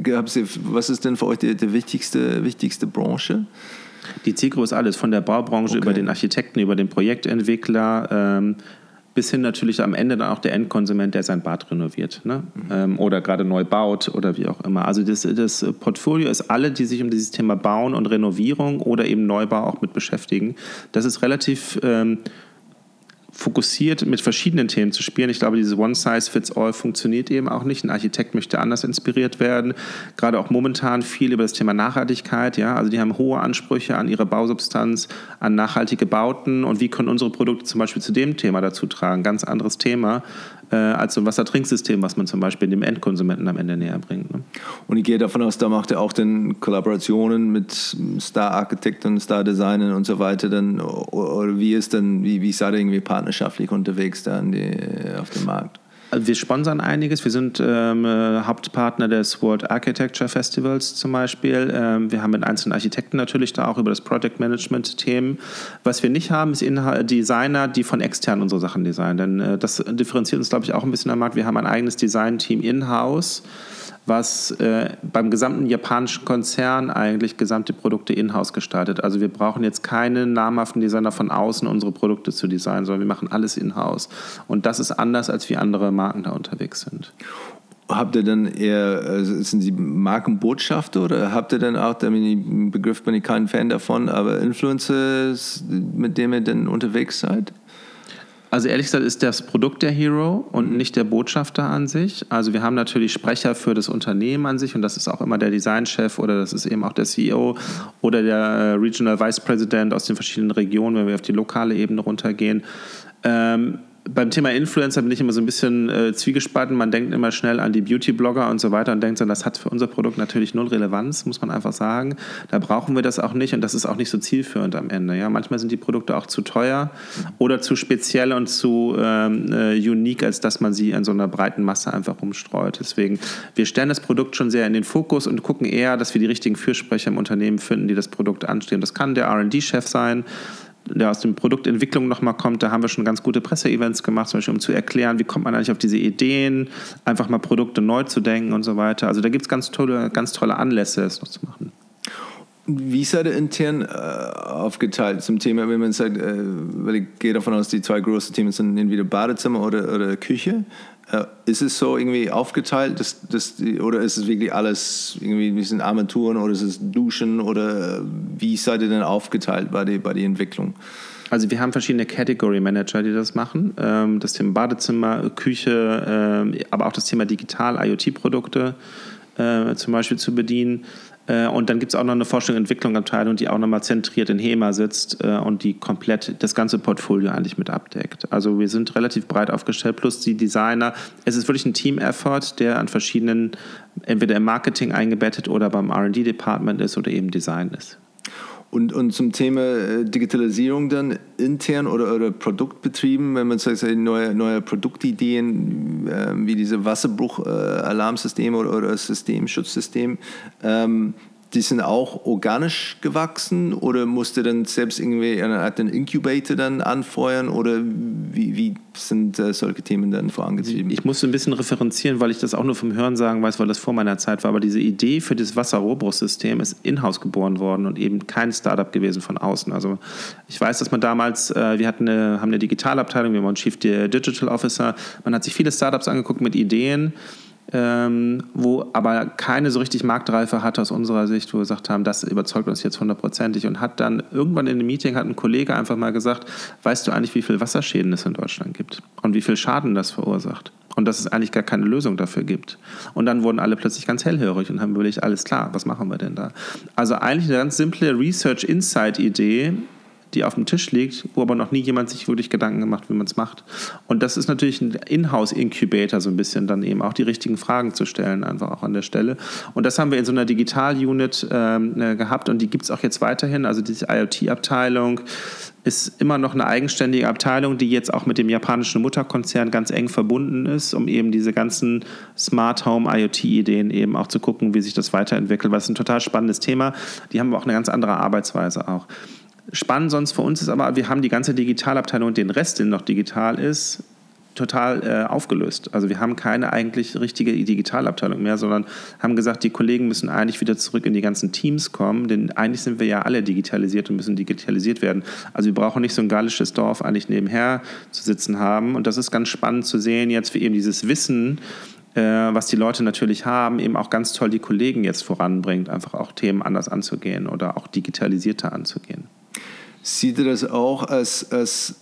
B: was ist denn für euch die, die wichtigste, wichtigste Branche?
A: Die Zielgruppe ist alles, von der Baubranche okay. über den Architekten, über den Projektentwickler, ähm, bis hin natürlich am Ende dann auch der Endkonsument, der sein Bad renoviert ne? Mhm. Ähm, oder gerade neu baut oder wie auch immer. Also das, das Portfolio ist alle, die sich um dieses Thema Bauen und Renovierung oder eben Neubau auch mit beschäftigen. Das ist relativ ähm, fokussiert mit verschiedenen Themen zu spielen. Ich glaube, dieses One-Size-Fits-All funktioniert eben auch nicht. Ein Architekt möchte anders inspiriert werden. Gerade auch momentan viel über das Thema Nachhaltigkeit. Ja? Also die haben hohe Ansprüche an ihre Bausubstanz, an nachhaltige Bauten und wie können unsere Produkte zum Beispiel zu dem Thema dazu tragen. Ganz anderes Thema äh, als so ein Wassertrinksystem, was man zum Beispiel dem Endkonsumenten am Ende näher bringt. Ne?
B: Und ich gehe davon aus, da macht er auch dann Kollaborationen mit Star-Architekten, Star-Designern und so weiter. Dann, oder wie ist denn, wie, wie seid ihr irgendwie partnerschaftlich unterwegs da die, auf dem Markt?
A: Wir sponsern einiges. Wir sind ähm, äh, Hauptpartner des World Architecture Festivals zum Beispiel. Ähm, wir haben mit einzelnen Architekten natürlich da auch über das Project Management Themen. Was wir nicht haben, ist Inhal Designer, die von extern unsere Sachen designen. Denn äh, das differenziert uns, glaube ich, auch ein bisschen am Markt. Wir haben ein eigenes Design-Team in-house was äh, beim gesamten japanischen Konzern eigentlich gesamte Produkte in-house gestaltet. Also wir brauchen jetzt keine namhaften Designer von außen, unsere Produkte zu designen, sondern wir machen alles in-house. Und das ist anders, als wie andere Marken da unterwegs sind.
B: Habt ihr dann eher, also sind Sie Markenbotschafter oder habt ihr dann auch, der Begriff bin ich kein Fan davon, aber Influencer, mit denen ihr dann unterwegs seid?
A: Also ehrlich gesagt ist das Produkt der Hero und mhm. nicht der Botschafter an sich. Also wir haben natürlich Sprecher für das Unternehmen an sich und das ist auch immer der Designchef oder das ist eben auch der CEO oder der äh, Regional Vice President aus den verschiedenen Regionen, wenn wir auf die lokale Ebene runtergehen. Ähm, beim Thema Influencer bin ich immer so ein bisschen äh, zwiegespalten. Man denkt immer schnell an die Beauty-Blogger und so weiter und denkt dann, das hat für unser Produkt natürlich null Relevanz, muss man einfach sagen. Da brauchen wir das auch nicht und das ist auch nicht so zielführend am Ende. Ja? Manchmal sind die Produkte auch zu teuer oder zu speziell und zu ähm, äh, unique, als dass man sie in so einer breiten Masse einfach rumstreut. Deswegen, wir stellen das Produkt schon sehr in den Fokus und gucken eher, dass wir die richtigen Fürsprecher im Unternehmen finden, die das Produkt anstehen. Das kann der R&D-Chef sein, der aus der Produktentwicklung nochmal kommt, da haben wir schon ganz gute Presseevents gemacht, zum Beispiel, um zu erklären, wie kommt man eigentlich auf diese Ideen, einfach mal Produkte neu zu denken und so weiter. Also da gibt es ganz tolle, ganz tolle Anlässe, es noch zu machen.
B: Wie seid ihr intern äh, aufgeteilt zum Thema, wenn man sagt, äh, weil ich gehe davon aus, die zwei großen Themen sind entweder Badezimmer oder, oder Küche. Äh, ist es so irgendwie aufgeteilt, dass, dass die, oder ist es wirklich alles irgendwie ein bisschen Armaturen oder ist es Duschen oder wie seid ihr denn aufgeteilt bei der, bei der Entwicklung?
A: Also wir haben verschiedene Category Manager, die das machen. Ähm, das Thema Badezimmer, Küche, ähm, aber auch das Thema Digital, IoT-Produkte äh, zum Beispiel zu bedienen. Äh, und dann gibt es auch noch eine Forschung und Entwicklungsabteilung, die auch nochmal zentriert in HEMA sitzt äh, und die komplett das ganze Portfolio eigentlich mit abdeckt. Also wir sind relativ breit aufgestellt, plus die Designer. Es ist wirklich ein Team-Effort, der an verschiedenen, entweder im Marketing eingebettet oder beim RD-Department ist oder eben Design ist.
B: Und, und zum Thema äh, Digitalisierung dann intern oder, oder Produktbetrieben, wenn man sagt, neue, neue Produktideen äh, wie diese Wasserbruch-Alarmsysteme äh, oder, oder Systemschutzsystem, ähm, die sind auch organisch gewachsen oder musste dann selbst irgendwie eine Art Incubator dann anfeuern oder wie, wie sind äh, solche Themen dann vorangetrieben?
A: Ich musste ein bisschen referenzieren, weil ich das auch nur vom Hören sagen weiß, weil das vor meiner Zeit war. Aber diese Idee für das Wasserrohrbruchsystem ist in-house geboren worden und eben kein Startup gewesen von außen. Also ich weiß, dass man damals, äh, wir hatten eine, haben eine Digitalabteilung, wir waren Chief Digital Officer. Man hat sich viele Startups angeguckt mit Ideen ähm, wo aber keine so richtig Marktreife hatte aus unserer Sicht, wo wir gesagt haben, das überzeugt uns jetzt hundertprozentig und hat dann irgendwann in einem Meeting hat ein Kollege einfach mal gesagt, weißt du eigentlich, wie viel Wasserschäden es in Deutschland gibt und wie viel Schaden das verursacht? Und dass es eigentlich gar keine Lösung dafür gibt. Und dann wurden alle plötzlich ganz hellhörig und haben überlegt, alles klar, was machen wir denn da? Also eigentlich eine ganz simple Research-Insight-Idee, die auf dem Tisch liegt, wo aber noch nie jemand sich wirklich Gedanken gemacht, wie man es macht. Und das ist natürlich ein Inhouse-Incubator, so ein bisschen dann eben auch die richtigen Fragen zu stellen, einfach auch an der Stelle. Und das haben wir in so einer Digital-Unit ähm, äh, gehabt und die gibt es auch jetzt weiterhin. Also diese IoT-Abteilung ist immer noch eine eigenständige Abteilung, die jetzt auch mit dem japanischen Mutterkonzern ganz eng verbunden ist, um eben diese ganzen Smart Home IoT-Ideen eben auch zu gucken, wie sich das weiterentwickelt. Was ein total spannendes Thema. Die haben auch eine ganz andere Arbeitsweise auch. Spannend sonst für uns ist aber, wir haben die ganze Digitalabteilung und den Rest, der noch digital ist, total äh, aufgelöst. Also wir haben keine eigentlich richtige Digitalabteilung mehr, sondern haben gesagt, die Kollegen müssen eigentlich wieder zurück in die ganzen Teams kommen, denn eigentlich sind wir ja alle digitalisiert und müssen digitalisiert werden. Also wir brauchen nicht so ein gallisches Dorf eigentlich nebenher zu sitzen haben. Und das ist ganz spannend zu sehen jetzt, wie eben dieses Wissen äh, was die Leute natürlich haben, eben auch ganz toll die Kollegen jetzt voranbringt, einfach auch Themen anders anzugehen oder auch digitalisierter anzugehen.
B: Sieht ihr das auch als, als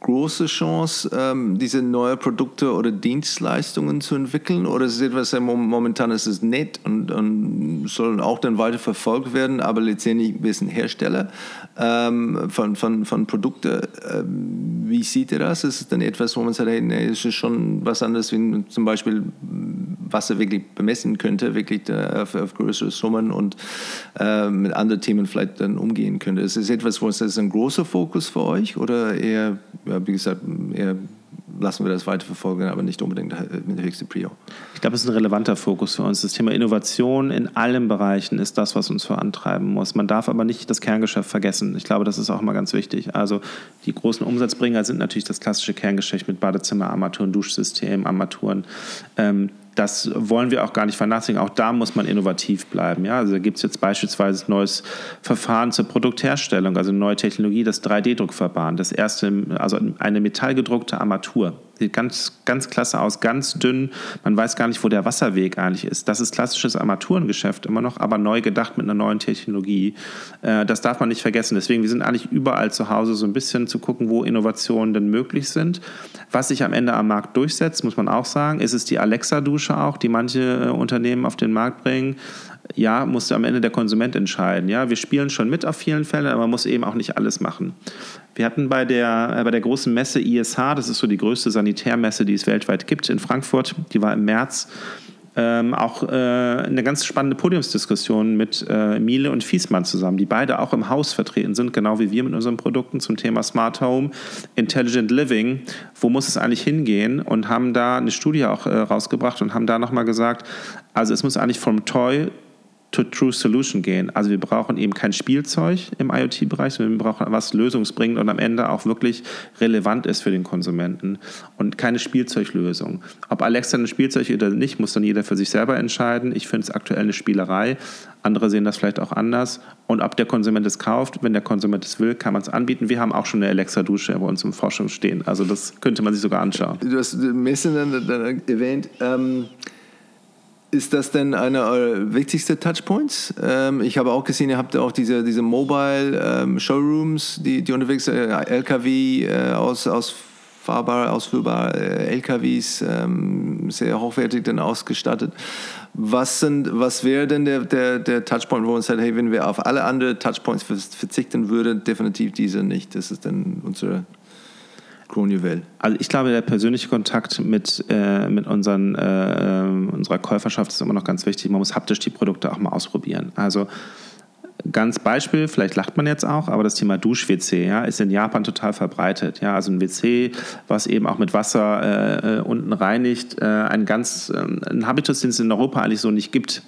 B: große Chance, ähm, diese neuen Produkte oder Dienstleistungen zu entwickeln? Oder ist es etwas, momentan ist es nett und, und soll auch dann weiter verfolgt werden, aber letztendlich bisschen Hersteller ähm, von, von, von Produkten. Ähm, wie sieht ihr das? Ist es dann etwas, wo man sagt, hey, nee, ist es schon was anderes, wie zum Beispiel Wasser wirklich bemessen könnte, wirklich auf, auf größere Summen und äh, mit anderen Themen vielleicht dann umgehen könnte? Ist es etwas, wo es ein großer Fokus für euch oder eher ja, wie gesagt, eher lassen wir das weiterverfolgen, aber nicht unbedingt mit der höchsten Prio.
A: Ich glaube, es ist ein relevanter Fokus für uns. Das Thema Innovation in allen Bereichen ist das, was uns vorantreiben muss. Man darf aber nicht das Kerngeschäft vergessen. Ich glaube, das ist auch mal ganz wichtig. Also die großen Umsatzbringer sind natürlich das klassische Kerngeschäft mit Badezimmerarmaturen, Duschsystem, Armaturen. Ähm, das wollen wir auch gar nicht vernachlässigen. Auch da muss man innovativ bleiben. Ja? Also gibt es jetzt beispielsweise ein neues Verfahren zur Produktherstellung, also eine neue Technologie, das 3D-Druckverfahren. Das erste, also eine metallgedruckte Armatur. Sieht ganz, ganz klasse aus, ganz dünn. Man weiß gar nicht, wo der Wasserweg eigentlich ist. Das ist klassisches Armaturengeschäft immer noch, aber neu gedacht mit einer neuen Technologie. Äh, das darf man nicht vergessen. Deswegen, wir sind eigentlich überall zu Hause so ein bisschen zu gucken, wo Innovationen denn möglich sind. Was sich am Ende am Markt durchsetzt, muss man auch sagen, ist es die Alexa-Dusche auch, die manche äh, Unternehmen auf den Markt bringen ja, muss am Ende der Konsument entscheiden. Ja, wir spielen schon mit auf vielen Fällen, aber man muss eben auch nicht alles machen. Wir hatten bei der, äh, bei der großen Messe ISH, das ist so die größte Sanitärmesse, die es weltweit gibt in Frankfurt, die war im März, ähm, auch äh, eine ganz spannende Podiumsdiskussion mit äh, Miele und Fiesmann zusammen, die beide auch im Haus vertreten sind, genau wie wir mit unseren Produkten zum Thema Smart Home, Intelligent Living. Wo muss es eigentlich hingehen? Und haben da eine Studie auch äh, rausgebracht und haben da nochmal gesagt, also es muss eigentlich vom Toy to True Solution gehen. Also wir brauchen eben kein Spielzeug im IoT-Bereich, sondern wir brauchen was lösungsbringend und am Ende auch wirklich relevant ist für den Konsumenten und keine Spielzeuglösung. Ob Alexa ein Spielzeug ist oder nicht, muss dann jeder für sich selber entscheiden. Ich finde es aktuell eine Spielerei. Andere sehen das vielleicht auch anders. Und ob der Konsument es kauft, wenn der Konsument es will, kann man es anbieten. Wir haben auch schon eine Alexa-Dusche bei uns in Forschung stehen. Also das könnte man sich sogar anschauen.
B: Du hast Messen dann erwähnt. Ähm ist das denn einer eurer wichtigsten Touchpoints? Ähm, ich habe auch gesehen, ihr habt auch diese, diese Mobile ähm, Showrooms, die, die unterwegs sind, äh, LKW äh, aus, aus fahrbare, ausführbare äh, LKWs, ähm, sehr hochwertig dann ausgestattet. Was, sind, was wäre denn der, der, der Touchpoint, wo man sagt, hey, wenn wir auf alle anderen Touchpoints verzichten würden, definitiv diese nicht. Das ist dann unsere Kronjuwel.
A: Also ich glaube, der persönliche Kontakt mit, äh, mit unseren, äh, unserer Käuferschaft ist immer noch ganz wichtig. Man muss haptisch die Produkte auch mal ausprobieren. Also Ganz Beispiel, vielleicht lacht man jetzt auch, aber das Thema Dusch-WC ja, ist in Japan total verbreitet. Ja, also ein WC, was eben auch mit Wasser äh, äh unten reinigt, äh, ein ganz äh, ein Habitus, den es in Europa eigentlich so nicht gibt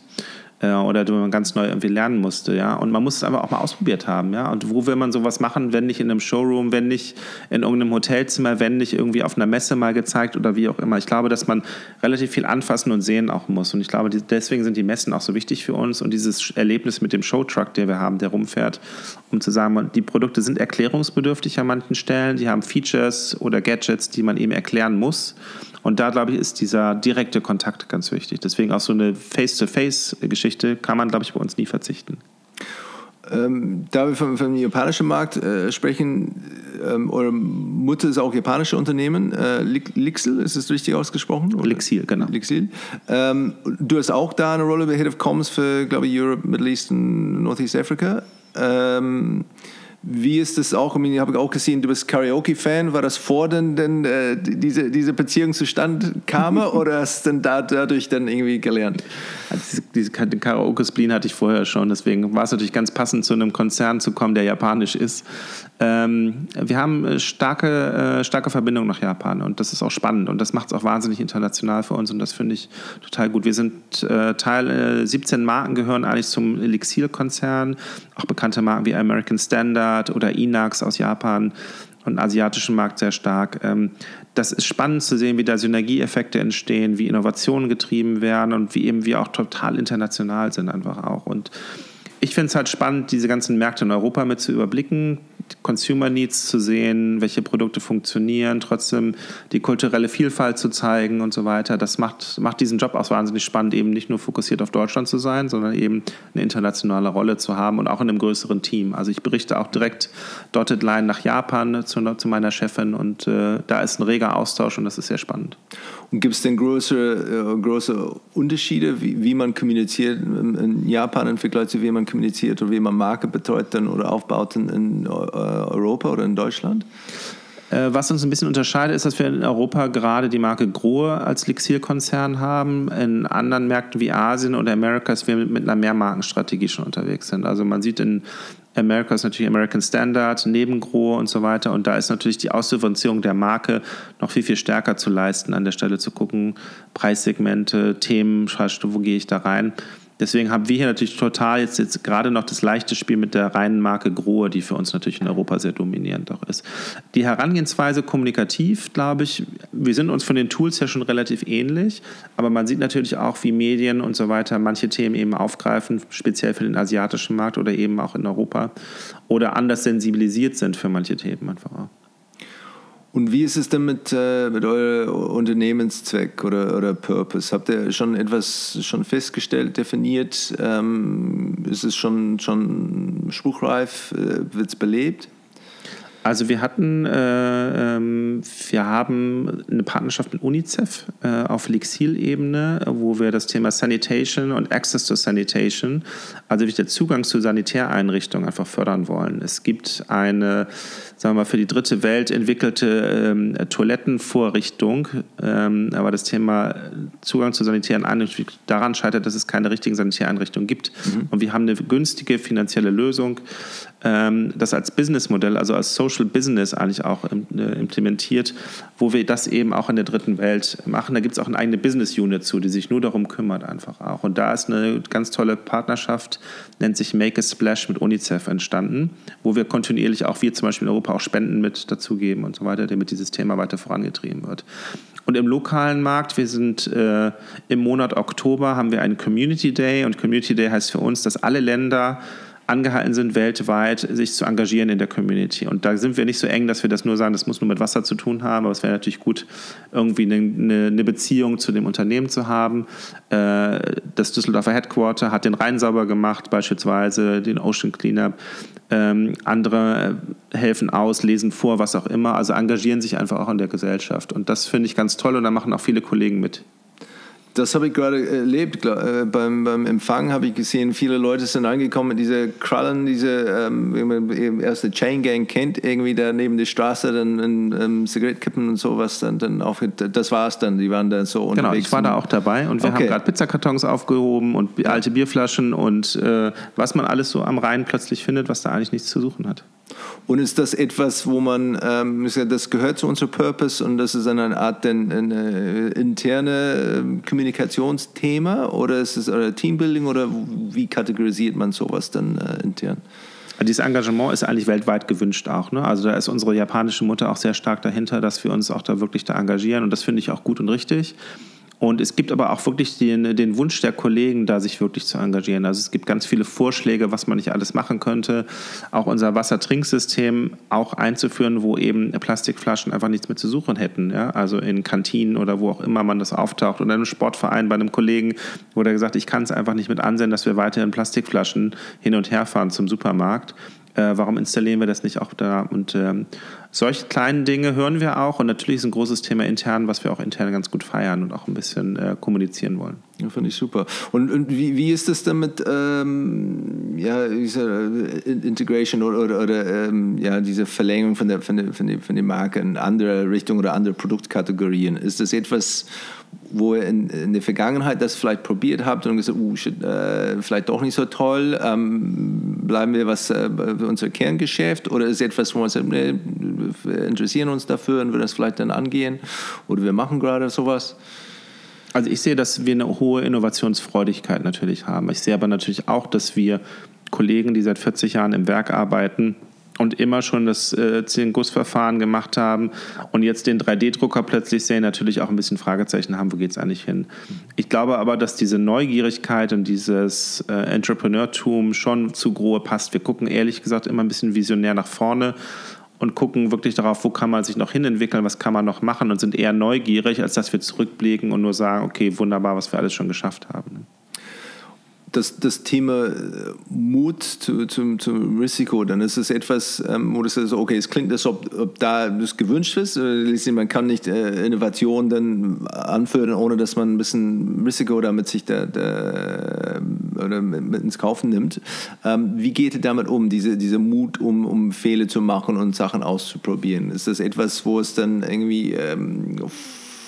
A: äh, oder du ganz neu irgendwie lernen musste, ja. Und man muss es aber auch mal ausprobiert haben, ja. Und wo will man sowas machen, wenn nicht in einem Showroom, wenn nicht in irgendeinem Hotelzimmer, wenn nicht irgendwie auf einer Messe mal gezeigt oder wie auch immer. Ich glaube, dass man relativ viel anfassen und sehen auch muss. Und ich glaube, deswegen sind die Messen auch so wichtig für uns und dieses Erlebnis mit dem Showtruck, der wir haben, der rumfährt, um zu sagen, die Produkte sind erklärungsbedürftig an manchen Stellen, die haben Features oder Gadgets, die man eben erklären muss. Und da, glaube ich, ist dieser direkte Kontakt ganz wichtig. Deswegen auch so eine Face-to-Face-Geschichte kann man, glaube ich, bei uns nie verzichten.
B: Ähm, da wir vom, vom japanischen Markt äh, sprechen, ähm, eure Mutter ist auch japanische Unternehmen, äh, Lixil, ist es richtig ausgesprochen?
A: Oder? Lixil, genau.
B: Lixil. Ähm, du hast auch da eine Rolle Head of Comms für, glaube ich, Europe, Middle East und Northeast Africa. Ähm, wie ist das auch? Ich habe auch gesehen, du bist Karaoke-Fan. War das vor denn, denn äh, diese, diese Beziehung zustande kam oder hast du denn da, dadurch dann irgendwie gelernt?
A: Diese, diese Karaoke-Spleen hatte ich vorher schon. Deswegen war es natürlich ganz passend, zu einem Konzern zu kommen, der japanisch ist. Ähm, wir haben äh, starke, äh, starke Verbindungen nach Japan und das ist auch spannend und das macht es auch wahnsinnig international für uns und das finde ich total gut. Wir sind äh, Teil, 17 äh, Marken gehören eigentlich zum Elixir-Konzern, auch bekannte Marken wie American Standard oder Inax aus Japan und asiatischen Markt sehr stark. Ähm, das ist spannend zu sehen, wie da Synergieeffekte entstehen, wie Innovationen getrieben werden und wie eben wir auch total international sind einfach auch und ich finde es halt spannend, diese ganzen Märkte in Europa mit zu überblicken, Consumer Needs zu sehen, welche Produkte funktionieren, trotzdem die kulturelle Vielfalt zu zeigen und so weiter. Das macht, macht diesen Job auch wahnsinnig spannend, eben nicht nur fokussiert auf Deutschland zu sein, sondern eben eine internationale Rolle zu haben und auch in einem größeren Team. Also ich berichte auch direkt Dotted Line nach Japan zu, zu meiner Chefin und äh, da ist ein reger Austausch und das ist sehr spannend.
B: Und gibt es denn große, äh, große Unterschiede, wie, wie man kommuniziert in Japan im Vergleich zu wie man kommuniziert oder wie man Marke betreut dann oder aufbaut in, in äh, Europa oder in Deutschland?
A: Äh, was uns ein bisschen unterscheidet, ist, dass wir in Europa gerade die Marke Grohe als Lixil-Konzern haben. In anderen Märkten wie Asien oder Americas wir mit einer Mehrmarkenstrategie schon unterwegs sind. Also man sieht in America ist natürlich American Standard, neben Grohe und so weiter. Und da ist natürlich die Aussubventionierung der Marke noch viel, viel stärker zu leisten, an der Stelle zu gucken, Preissegmente, Themen, wo gehe ich da rein. Deswegen haben wir hier natürlich total jetzt, jetzt gerade noch das leichte Spiel mit der reinen Marke Grohe, die für uns natürlich in Europa sehr dominierend auch ist. Die Herangehensweise kommunikativ, glaube ich, wir sind uns von den Tools her schon relativ ähnlich, aber man sieht natürlich auch, wie Medien und so weiter manche Themen eben aufgreifen, speziell für den asiatischen Markt oder eben auch in Europa oder anders sensibilisiert sind für manche Themen einfach auch.
B: Und wie ist es denn mit, äh, mit eurem Unternehmenszweck oder, oder Purpose? Habt ihr schon etwas schon festgestellt, definiert? Ähm, ist es schon, schon spruchreif? Äh, Wird es belebt?
A: Also wir hatten, äh, ähm, wir haben eine Partnerschaft mit UNICEF äh, auf Lixil-Ebene, wo wir das Thema Sanitation und Access to Sanitation, also der Zugang zu Sanitäreinrichtungen einfach fördern wollen. Es gibt eine, sagen wir mal, für die dritte Welt entwickelte ähm, Toilettenvorrichtung, ähm, aber das Thema Zugang zu sanitären Einrichtungen daran scheitert, dass es keine richtigen Sanitäreinrichtungen gibt. Mhm. Und wir haben eine günstige finanzielle Lösung, das als Businessmodell, also als Social Business eigentlich auch äh, implementiert, wo wir das eben auch in der dritten Welt machen. Da gibt es auch eine eigene Business Unit zu, die sich nur darum kümmert einfach auch. Und da ist eine ganz tolle Partnerschaft, nennt sich Make a Splash mit UNICEF entstanden, wo wir kontinuierlich auch, wir zum Beispiel in Europa, auch Spenden mit dazugeben und so weiter, damit dieses Thema weiter vorangetrieben wird. Und im lokalen Markt, wir sind äh, im Monat Oktober, haben wir einen Community Day und Community Day heißt für uns, dass alle Länder angehalten sind, weltweit sich zu engagieren in der Community. Und da sind wir nicht so eng, dass wir das nur sagen, das muss nur mit Wasser zu tun haben, aber es wäre natürlich gut, irgendwie eine, eine, Beziehung zu dem Unternehmen zu haben. Äh, das Düsseldorfer Headquarter hat den Rhein sauber gemacht, beispielsweise den Ocean Cleanup. Ähm, andere helfen aus, lesen vor, was auch immer. Also engagieren sich einfach auch in der Gesellschaft. Und das finde ich ganz toll und da machen auch viele Kollegen mit.
B: Das habe ich gerade erlebt. Äh, beim, beim Empfang habe ich gesehen, viele Leute sind angekommen mit dieser Krallen, diese, ähm, wie man erste Chain Gang kennt, irgendwie da neben der Straße dann ein, ähm, Zigarettenkippen und sowas. Dann, dann auf, das war es dann, die waren dann so
A: genau, unterwegs. Genau, ich war da auch dabei und wir okay. haben gerade Pizzakartons aufgehoben und alte Bierflaschen und äh, was man alles so am Rhein plötzlich findet, was da eigentlich nichts zu suchen hat.
B: Und ist das etwas, wo man, ähm, das gehört zu unserem Purpose und das ist eine Art ein, eine interne ähm, Kommunikationsthema oder ist es oder Teambuilding oder wie kategorisiert man sowas dann äh, intern?
A: Dieses Engagement ist eigentlich weltweit gewünscht auch. Ne? Also da ist unsere japanische Mutter auch sehr stark dahinter, dass wir uns auch da wirklich da engagieren und das finde ich auch gut und richtig. Und es gibt aber auch wirklich den, den Wunsch der Kollegen, da sich wirklich zu engagieren. Also es gibt ganz viele Vorschläge, was man nicht alles machen könnte. Auch unser Wassertrinksystem auch einzuführen, wo eben Plastikflaschen einfach nichts mehr zu suchen hätten. Ja? Also in Kantinen oder wo auch immer man das auftaucht. Oder in einem Sportverein bei einem Kollegen wurde gesagt, ich kann es einfach nicht mit ansehen, dass wir weiterhin Plastikflaschen hin und her fahren zum Supermarkt. Äh, warum installieren wir das nicht auch da? Und ähm, solche kleinen Dinge hören wir auch und natürlich ist ein großes Thema intern, was wir auch intern ganz gut feiern und auch ein bisschen äh, kommunizieren wollen.
B: Ja, finde ich super. Und, und wie, wie ist das dann mit ähm, ja, dieser Integration oder, oder, oder ähm, ja, diese Verlängerung von der, von, der, von, der, von der Marke in andere Richtung oder andere Produktkategorien? Ist das etwas, wo ihr in, in, der Vergangenheit das vielleicht probiert habt und gesagt, uh, shit, äh, vielleicht doch nicht so toll, ähm, bleiben wir was äh, bei unserem Kerngeschäft oder ist etwas, wo man sagt, nee, wir interessieren uns dafür und wir das vielleicht dann angehen oder wir machen gerade sowas?
A: Also ich sehe, dass wir eine hohe Innovationsfreudigkeit natürlich haben. Ich sehe aber natürlich auch, dass wir Kollegen, die seit 40 Jahren im Werk arbeiten, und immer schon das äh, Gussverfahren gemacht haben und jetzt den 3D-Drucker plötzlich sehen, natürlich auch ein bisschen Fragezeichen haben, wo geht es eigentlich hin. Ich glaube aber, dass diese Neugierigkeit und dieses äh, Entrepreneurtum schon zu Grohe passt. Wir gucken ehrlich gesagt immer ein bisschen visionär nach vorne und gucken wirklich darauf, wo kann man sich noch hinentwickeln, was kann man noch machen und sind eher neugierig, als dass wir zurückblicken und nur sagen, okay, wunderbar, was wir alles schon geschafft haben
B: das, das Thema äh, Mut zu, zum, zum Risiko, dann ist es etwas, ähm, wo das ist, okay, es klingt, als ob, ob da das gewünscht ist. Äh, man kann nicht äh, Innovation dann anführen, ohne dass man ein bisschen Risiko damit sich da, da oder mit ins Kaufen nimmt. Ähm, wie geht ihr damit um, diese, diese Mut, um, um Fehler zu machen und Sachen auszuprobieren? Ist das etwas, wo es dann irgendwie ähm,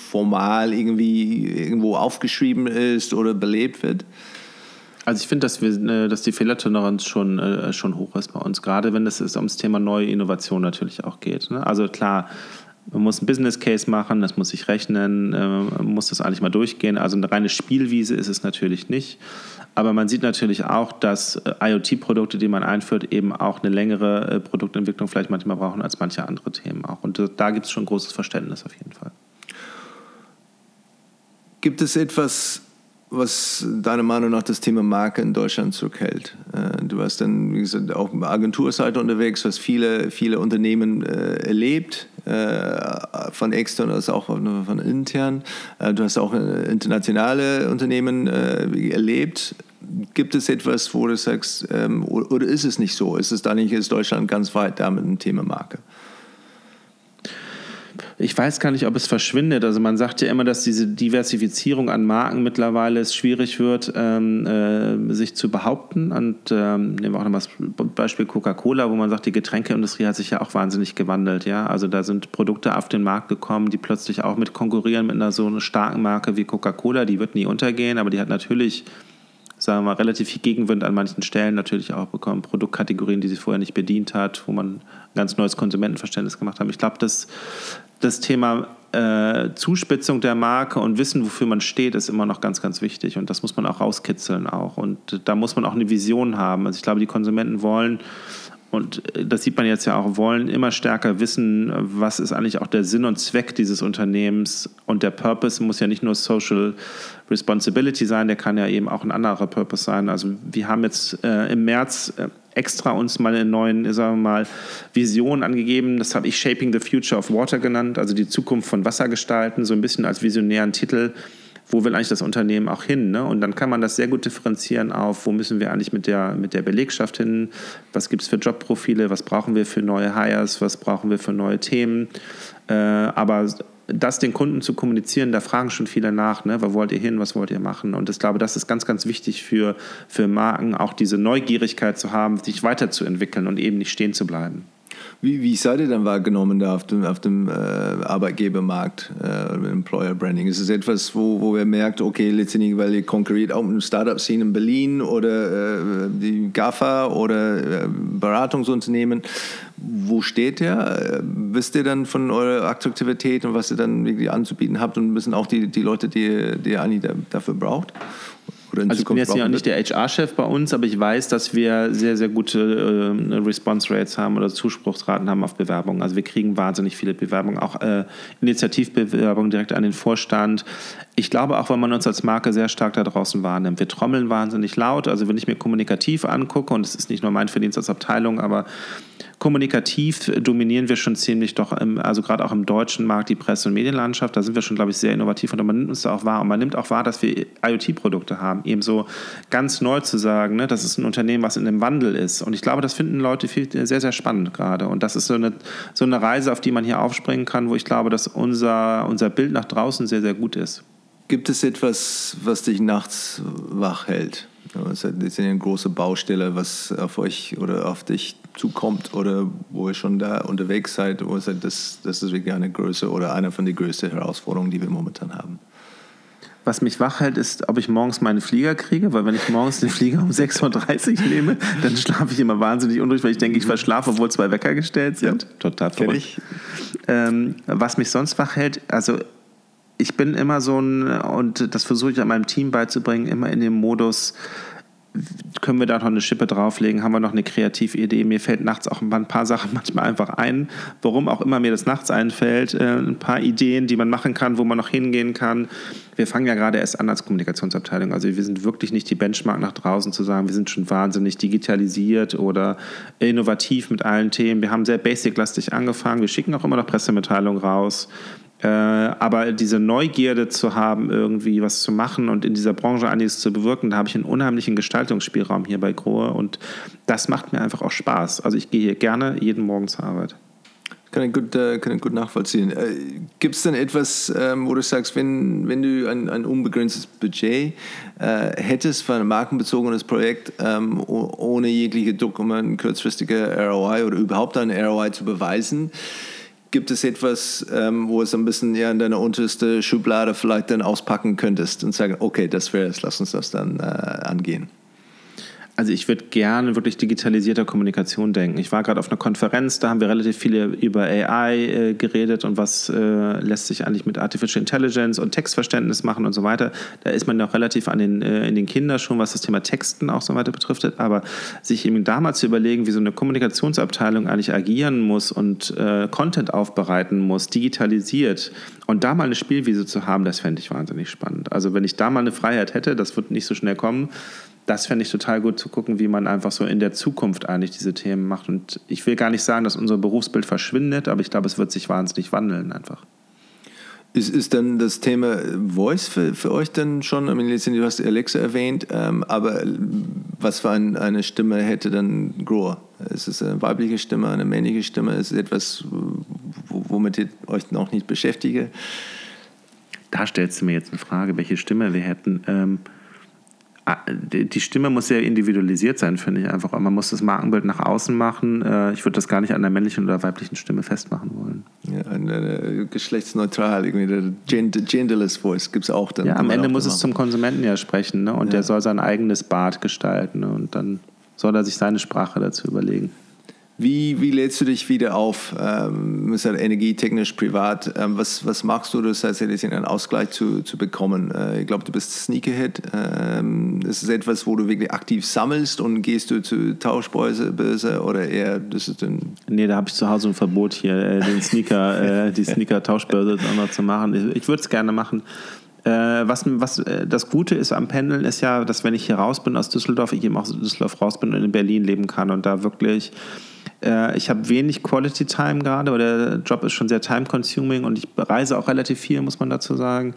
B: formal irgendwie irgendwo aufgeschrieben ist oder belebt wird?
A: Also ich finde, dass, äh, dass die Fehlertoleranz schon, äh, schon hoch ist bei uns, gerade wenn es ums Thema neue Innovation natürlich auch geht. Ne? Also klar, man muss einen Business Case machen, das muss sich rechnen, äh, muss das eigentlich mal durchgehen. Also eine reine Spielwiese ist es natürlich nicht. Aber man sieht natürlich auch, dass IoT-Produkte, die man einführt, eben auch eine längere Produktentwicklung vielleicht manchmal brauchen als manche andere Themen auch. Und da gibt es schon großes Verständnis auf jeden Fall.
B: Gibt es etwas, was deiner Meinung nach das Thema Marke in Deutschland zurückhält. Äh, du warst dann, wie gesagt, auch Agenturseite unterwegs, hast viele, viele Unternehmen äh, erlebt, äh, von extern als auch von intern. Du hast auch internationale Unternehmen erlebt. Gibt es etwas, wo du sagst, ähm, oder ist es nicht so? Ist es da nicht, ist Deutschland ganz weit da mit dem Thema Marke?
A: Ich weiß gar nicht, ob es verschwindet. Also man sagt ja immer, dass diese Diversifizierung an Marken mittlerweile es schwierig wird, ähm, äh, sich zu behaupten. Und ähm, nehmen wir auch nochmal das Beispiel Coca-Cola, wo man sagt, die Getränkeindustrie hat sich ja auch wahnsinnig gewandelt. Ja? Also da sind Produkte auf den Markt gekommen, die plötzlich auch mit konkurrieren mit einer so starken Marke wie Coca-Cola. Die wird nie untergehen, aber die hat natürlich sagen wir mal, relativ viel Gegenwind an manchen Stellen natürlich auch bekommen. Produktkategorien, die sie vorher nicht bedient hat, wo man ein ganz neues Konsumentenverständnis gemacht hat. Ich glaube, das, das Thema äh, Zuspitzung der Marke und Wissen, wofür man steht, ist immer noch ganz, ganz wichtig. Und das muss man auch rauskitzeln auch. Und da muss man auch eine Vision haben. Also ich glaube, die Konsumenten wollen und äh, das sieht man jetzt ja auch, wollen immer stärker wissen, was ist eigentlich auch der Sinn und Zweck dieses Unternehmens. Und der Purpose muss ja nicht nur Social Responsibility sein, der kann ja eben auch ein anderer Purpose sein. Also wir haben jetzt äh, im März äh, extra uns mal eine neuen, sagen wir mal, Vision angegeben. Das habe ich Shaping the Future of Water genannt, also die Zukunft von Wasser gestalten, so ein bisschen als visionären Titel wo will eigentlich das Unternehmen auch hin? Ne? Und dann kann man das sehr gut differenzieren auf, wo müssen wir eigentlich mit der, mit der Belegschaft hin, was gibt es für Jobprofile, was brauchen wir für neue Hires, was brauchen wir für neue Themen. Äh, aber das den Kunden zu kommunizieren, da fragen schon viele nach, ne? wo wollt ihr hin, was wollt ihr machen? Und ich glaube, das ist ganz, ganz wichtig für, für Marken, auch diese Neugierigkeit zu haben, sich weiterzuentwickeln und eben nicht stehen zu bleiben.
B: Wie, wie seid ihr dann wahrgenommen da auf dem, auf dem äh, Arbeitgebermarkt, äh, Employer Branding? Ist es etwas, wo, wo ihr merkt, okay, letztendlich, weil ihr konkurriert auch mit einem Startup-Szene in Berlin oder äh, die GAFA oder äh, Beratungsunternehmen, wo steht? Äh, wisst ihr dann von eurer Attraktivität und was ihr dann wirklich anzubieten habt und wissen auch die, die Leute, die, die ihr eigentlich dafür braucht?
A: Also ich bin jetzt ja nicht der HR-Chef bei uns, aber ich weiß, dass wir sehr, sehr gute äh, Response Rates haben oder Zuspruchsraten haben auf Bewerbungen. Also wir kriegen wahnsinnig viele Bewerbungen, auch äh, Initiativbewerbungen direkt an den Vorstand. Ich glaube auch, weil man uns als Marke sehr stark da draußen wahrnimmt. Wir trommeln wahnsinnig laut. Also wenn ich mir kommunikativ angucke, und es ist nicht nur mein Verdienst als Abteilung, aber kommunikativ dominieren wir schon ziemlich doch, im, also gerade auch im deutschen Markt, die Presse- und Medienlandschaft. Da sind wir schon, glaube ich, sehr innovativ und man nimmt uns da auch wahr. Und man nimmt auch wahr, dass wir IoT-Produkte haben. Ebenso ganz neu zu sagen, ne, das ist ein Unternehmen, was in einem Wandel ist. Und ich glaube, das finden Leute viel, sehr, sehr spannend gerade. Und das ist so eine, so eine Reise, auf die man hier aufspringen kann, wo ich glaube, dass unser, unser Bild nach draußen sehr, sehr gut ist.
B: Gibt es etwas, was dich nachts wach hält? Das ist eine große Baustelle, was auf euch oder auf dich zukommt oder wo ihr schon da unterwegs seid, wo ihr sagt, das, das ist wirklich eine Größe oder eine von den größten Herausforderungen, die wir momentan haben.
A: Was mich wach hält, ist, ob ich morgens meinen Flieger kriege, weil wenn ich morgens den Flieger um 6.30 Uhr nehme, dann schlafe ich immer wahnsinnig unruhig, weil ich denke, ich verschlafe, obwohl zwei Wecker gestellt sind. Ja,
B: Total verrückt.
A: Ähm, was mich sonst wach hält, also ich bin immer so ein, und das versuche ich an meinem Team beizubringen, immer in dem Modus, können wir da noch eine Schippe drauflegen? Haben wir noch eine kreative Idee? Mir fällt nachts auch ein paar Sachen manchmal einfach ein, warum auch immer mir das nachts einfällt. Äh, ein paar Ideen, die man machen kann, wo man noch hingehen kann. Wir fangen ja gerade erst an als Kommunikationsabteilung. Also wir sind wirklich nicht die Benchmark nach draußen zu sagen, wir sind schon wahnsinnig digitalisiert oder innovativ mit allen Themen. Wir haben sehr basic-lastig angefangen. Wir schicken auch immer noch Pressemitteilungen raus. Äh, aber diese Neugierde zu haben, irgendwie was zu machen und in dieser Branche einiges zu bewirken, da habe ich einen unheimlichen Gestaltungsspielraum hier bei Grohe und das macht mir einfach auch Spaß. Also ich gehe hier gerne jeden Morgen zur Arbeit.
B: Kann ich gut, äh, kann ich gut nachvollziehen. Äh, Gibt es denn etwas, ähm, wo du sagst, wenn, wenn du ein, ein unbegrenztes Budget äh, hättest für ein markenbezogenes Projekt, ähm, ohne jegliche Dokument, kurzfristige ROI oder überhaupt ein ROI zu beweisen, Gibt es etwas, ähm, wo es ein bisschen ja, in deiner unterste Schublade vielleicht dann auspacken könntest und sagen, okay, das wäre es, lass uns das dann äh, angehen?
A: Also ich würde gerne wirklich digitalisierter Kommunikation denken. Ich war gerade auf einer Konferenz, da haben wir relativ viele über AI äh, geredet und was äh, lässt sich eigentlich mit Artificial Intelligence und Textverständnis machen und so weiter. Da ist man noch relativ an den, äh, in den Kindern schon, was das Thema Texten auch so weiter betrifft. Aber sich eben damals zu überlegen, wie so eine Kommunikationsabteilung eigentlich agieren muss und äh, Content aufbereiten muss, digitalisiert und da mal eine Spielwiese zu haben, das fände ich wahnsinnig spannend. Also wenn ich da mal eine Freiheit hätte, das wird nicht so schnell kommen, das fände ich total gut zu gucken, wie man einfach so in der Zukunft eigentlich diese Themen macht. Und ich will gar nicht sagen, dass unser Berufsbild verschwindet, aber ich glaube, es wird sich wahnsinnig wandeln einfach.
B: Ist, ist dann das Thema Voice für, für euch dann schon, ich meine, letztendlich du hast Alexa erwähnt, ähm, aber was für ein, eine Stimme hätte dann Grower? Ist es eine weibliche Stimme, eine männliche Stimme? Ist es etwas, womit ihr euch noch nicht beschäftigt?
A: Da stellst du mir jetzt eine Frage, welche Stimme wir hätten. Ähm, die Stimme muss sehr individualisiert sein, finde ich einfach. Man muss das Markenbild nach außen machen. Äh, ich würde das gar nicht an der männlichen oder weiblichen Stimme festmachen wollen.
B: Ja, eine, geschlechtsneutral, irgendwie genderless Voice gibt es auch dann.
A: Ja, am Ende muss es zum Konsumenten ja sprechen ne? und ja. der soll sein eigenes Bad gestalten ne? und dann soll er sich seine Sprache dazu überlegen.
B: Wie, wie lädst du dich wieder auf? Ähm, ist halt energietechnisch, privat. Ähm, was, was machst du, das heißt, einen Ausgleich zu, zu bekommen? Äh, ich glaube, du bist Sneakerhead. Ähm, ist es etwas, wo du wirklich aktiv sammelst und gehst du zu Tauschbörse oder eher, das ist dann...
A: Nee, da habe ich zu Hause ein Verbot hier, äh, den Sneaker, äh, die Sneaker-Tauschbörse zu machen. Ich, ich würde es gerne machen. Äh, was, was äh, das Gute ist am Pendeln ist ja, dass wenn ich hier raus bin aus Düsseldorf, ich eben auch aus Düsseldorf raus bin und in Berlin leben kann und da wirklich äh, ich habe wenig Quality Time gerade, oder der Job ist schon sehr time consuming und ich reise auch relativ viel, muss man dazu sagen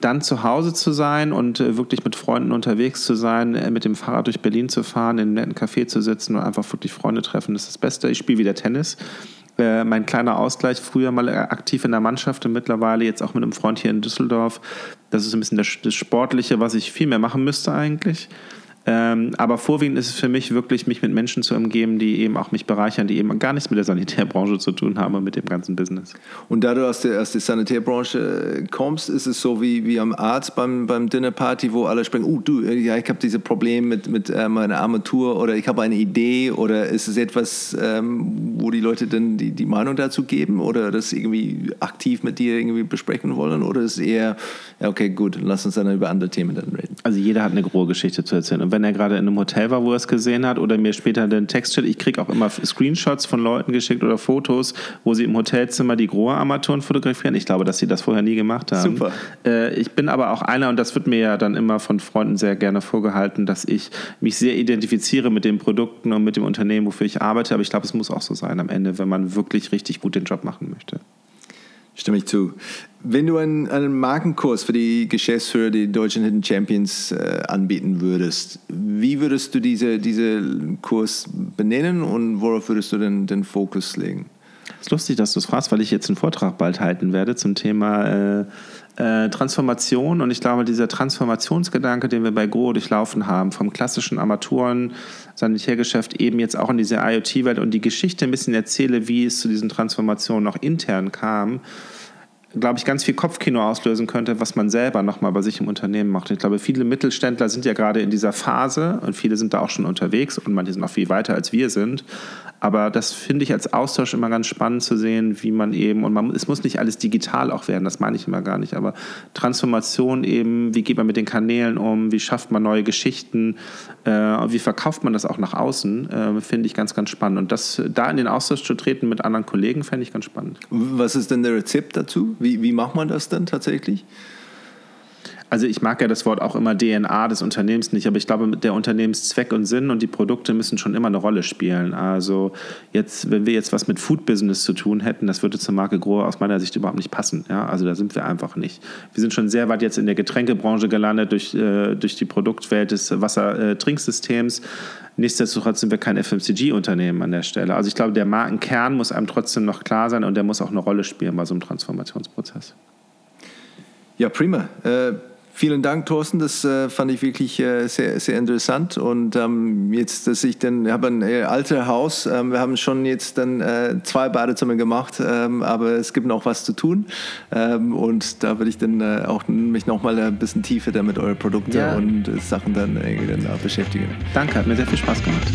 A: dann zu Hause zu sein und wirklich mit Freunden unterwegs zu sein, mit dem Fahrrad durch Berlin zu fahren, in einem netten Café zu sitzen und einfach wirklich Freunde treffen, das ist das Beste. Ich spiele wieder Tennis. Äh, mein kleiner Ausgleich, früher mal aktiv in der Mannschaft und mittlerweile jetzt auch mit einem Freund hier in Düsseldorf. Das ist ein bisschen das, das Sportliche, was ich viel mehr machen müsste eigentlich. Ähm, aber vorwiegend ist es für mich wirklich, mich mit Menschen zu umgeben, die eben auch mich bereichern, die eben gar nichts mit der Sanitärbranche zu tun haben und mit dem ganzen Business.
B: Und da du aus der, aus der Sanitärbranche äh, kommst, ist es so wie, wie am Arzt beim, beim Dinnerparty, wo alle sprechen, oh du, ja, ich habe diese Probleme mit, mit äh, meiner Armatur oder ich habe eine Idee oder ist es etwas, ähm, wo die Leute dann die, die Meinung dazu geben oder das irgendwie aktiv mit dir irgendwie besprechen wollen oder ist es eher, ja, okay, gut, lass uns dann über andere Themen dann reden?
A: Also jeder hat eine große Geschichte zu erzählen und wenn er gerade in einem Hotel war, wo er es gesehen hat, oder mir später den Text schickt. Ich kriege auch immer Screenshots von Leuten geschickt oder Fotos, wo sie im Hotelzimmer die Grohe-Armaturen fotografieren. Ich glaube, dass sie das vorher nie gemacht haben. Super. Äh, ich bin aber auch einer, und das wird mir ja dann immer von Freunden sehr gerne vorgehalten, dass ich mich sehr identifiziere mit den Produkten und mit dem Unternehmen, wofür ich arbeite. Aber ich glaube, es muss auch so sein am Ende, wenn man wirklich richtig gut den Job machen möchte.
B: Stimme ich zu. Wenn du einen, einen Markenkurs für die Geschäftsführer, die deutschen Hidden Champions äh, anbieten würdest, wie würdest du diese, diese Kurs benennen und worauf würdest du denn den Fokus legen?
A: Es ist lustig, dass du es fragst, weil ich jetzt einen Vortrag bald halten werde zum Thema äh, äh, Transformation. Und ich glaube, dieser Transformationsgedanke, den wir bei Go durchlaufen haben, vom klassischen Armaturen, Sanitärgeschäft eben jetzt auch in diese IoT-Welt und die Geschichte ein bisschen erzähle, wie es zu diesen Transformationen auch intern kam, glaube ich, ganz viel Kopfkino auslösen könnte, was man selber nochmal bei sich im Unternehmen macht. Ich glaube, viele Mittelständler sind ja gerade in dieser Phase und viele sind da auch schon unterwegs und manche sind auch viel weiter als wir sind. Aber das finde ich als Austausch immer ganz spannend zu sehen, wie man eben, und man, es muss nicht alles digital auch werden, das meine ich immer gar nicht, aber Transformation eben, wie geht man mit den Kanälen um, wie schafft man neue Geschichten, äh, wie verkauft man das auch nach außen, äh, finde ich ganz, ganz spannend. Und das, da in den Austausch zu treten mit anderen Kollegen, fände ich ganz spannend.
B: Was ist denn der Rezept dazu? Wie, wie macht man das denn tatsächlich?
A: Also ich mag ja das Wort auch immer DNA des Unternehmens nicht, aber ich glaube, der Unternehmenszweck und Sinn und die Produkte müssen schon immer eine Rolle spielen. Also jetzt, wenn wir jetzt was mit Food Business zu tun hätten, das würde zur Marke Grohe aus meiner Sicht überhaupt nicht passen. Ja? Also da sind wir einfach nicht. Wir sind schon sehr weit jetzt in der Getränkebranche gelandet durch, äh, durch die Produktwelt des Wassertrinksystems. Nichtsdestotrotz sind wir kein FMCG-Unternehmen an der Stelle. Also ich glaube, der Markenkern muss einem trotzdem noch klar sein und der muss auch eine Rolle spielen bei so einem Transformationsprozess.
B: Ja, prima. Äh Vielen Dank, Thorsten. Das äh, fand ich wirklich äh, sehr, sehr interessant. Und ähm, jetzt, dass ich dann, habe ein äh, altes Haus. Ähm, wir haben schon jetzt dann äh, zwei Badezimmern gemacht, ähm, aber es gibt noch was zu tun. Ähm, und da würde ich dann äh, auch mich noch mal ein bisschen tiefer damit eure Produkte ja. und Sachen dann, dann beschäftigen.
A: Danke, hat mir sehr viel Spaß gemacht.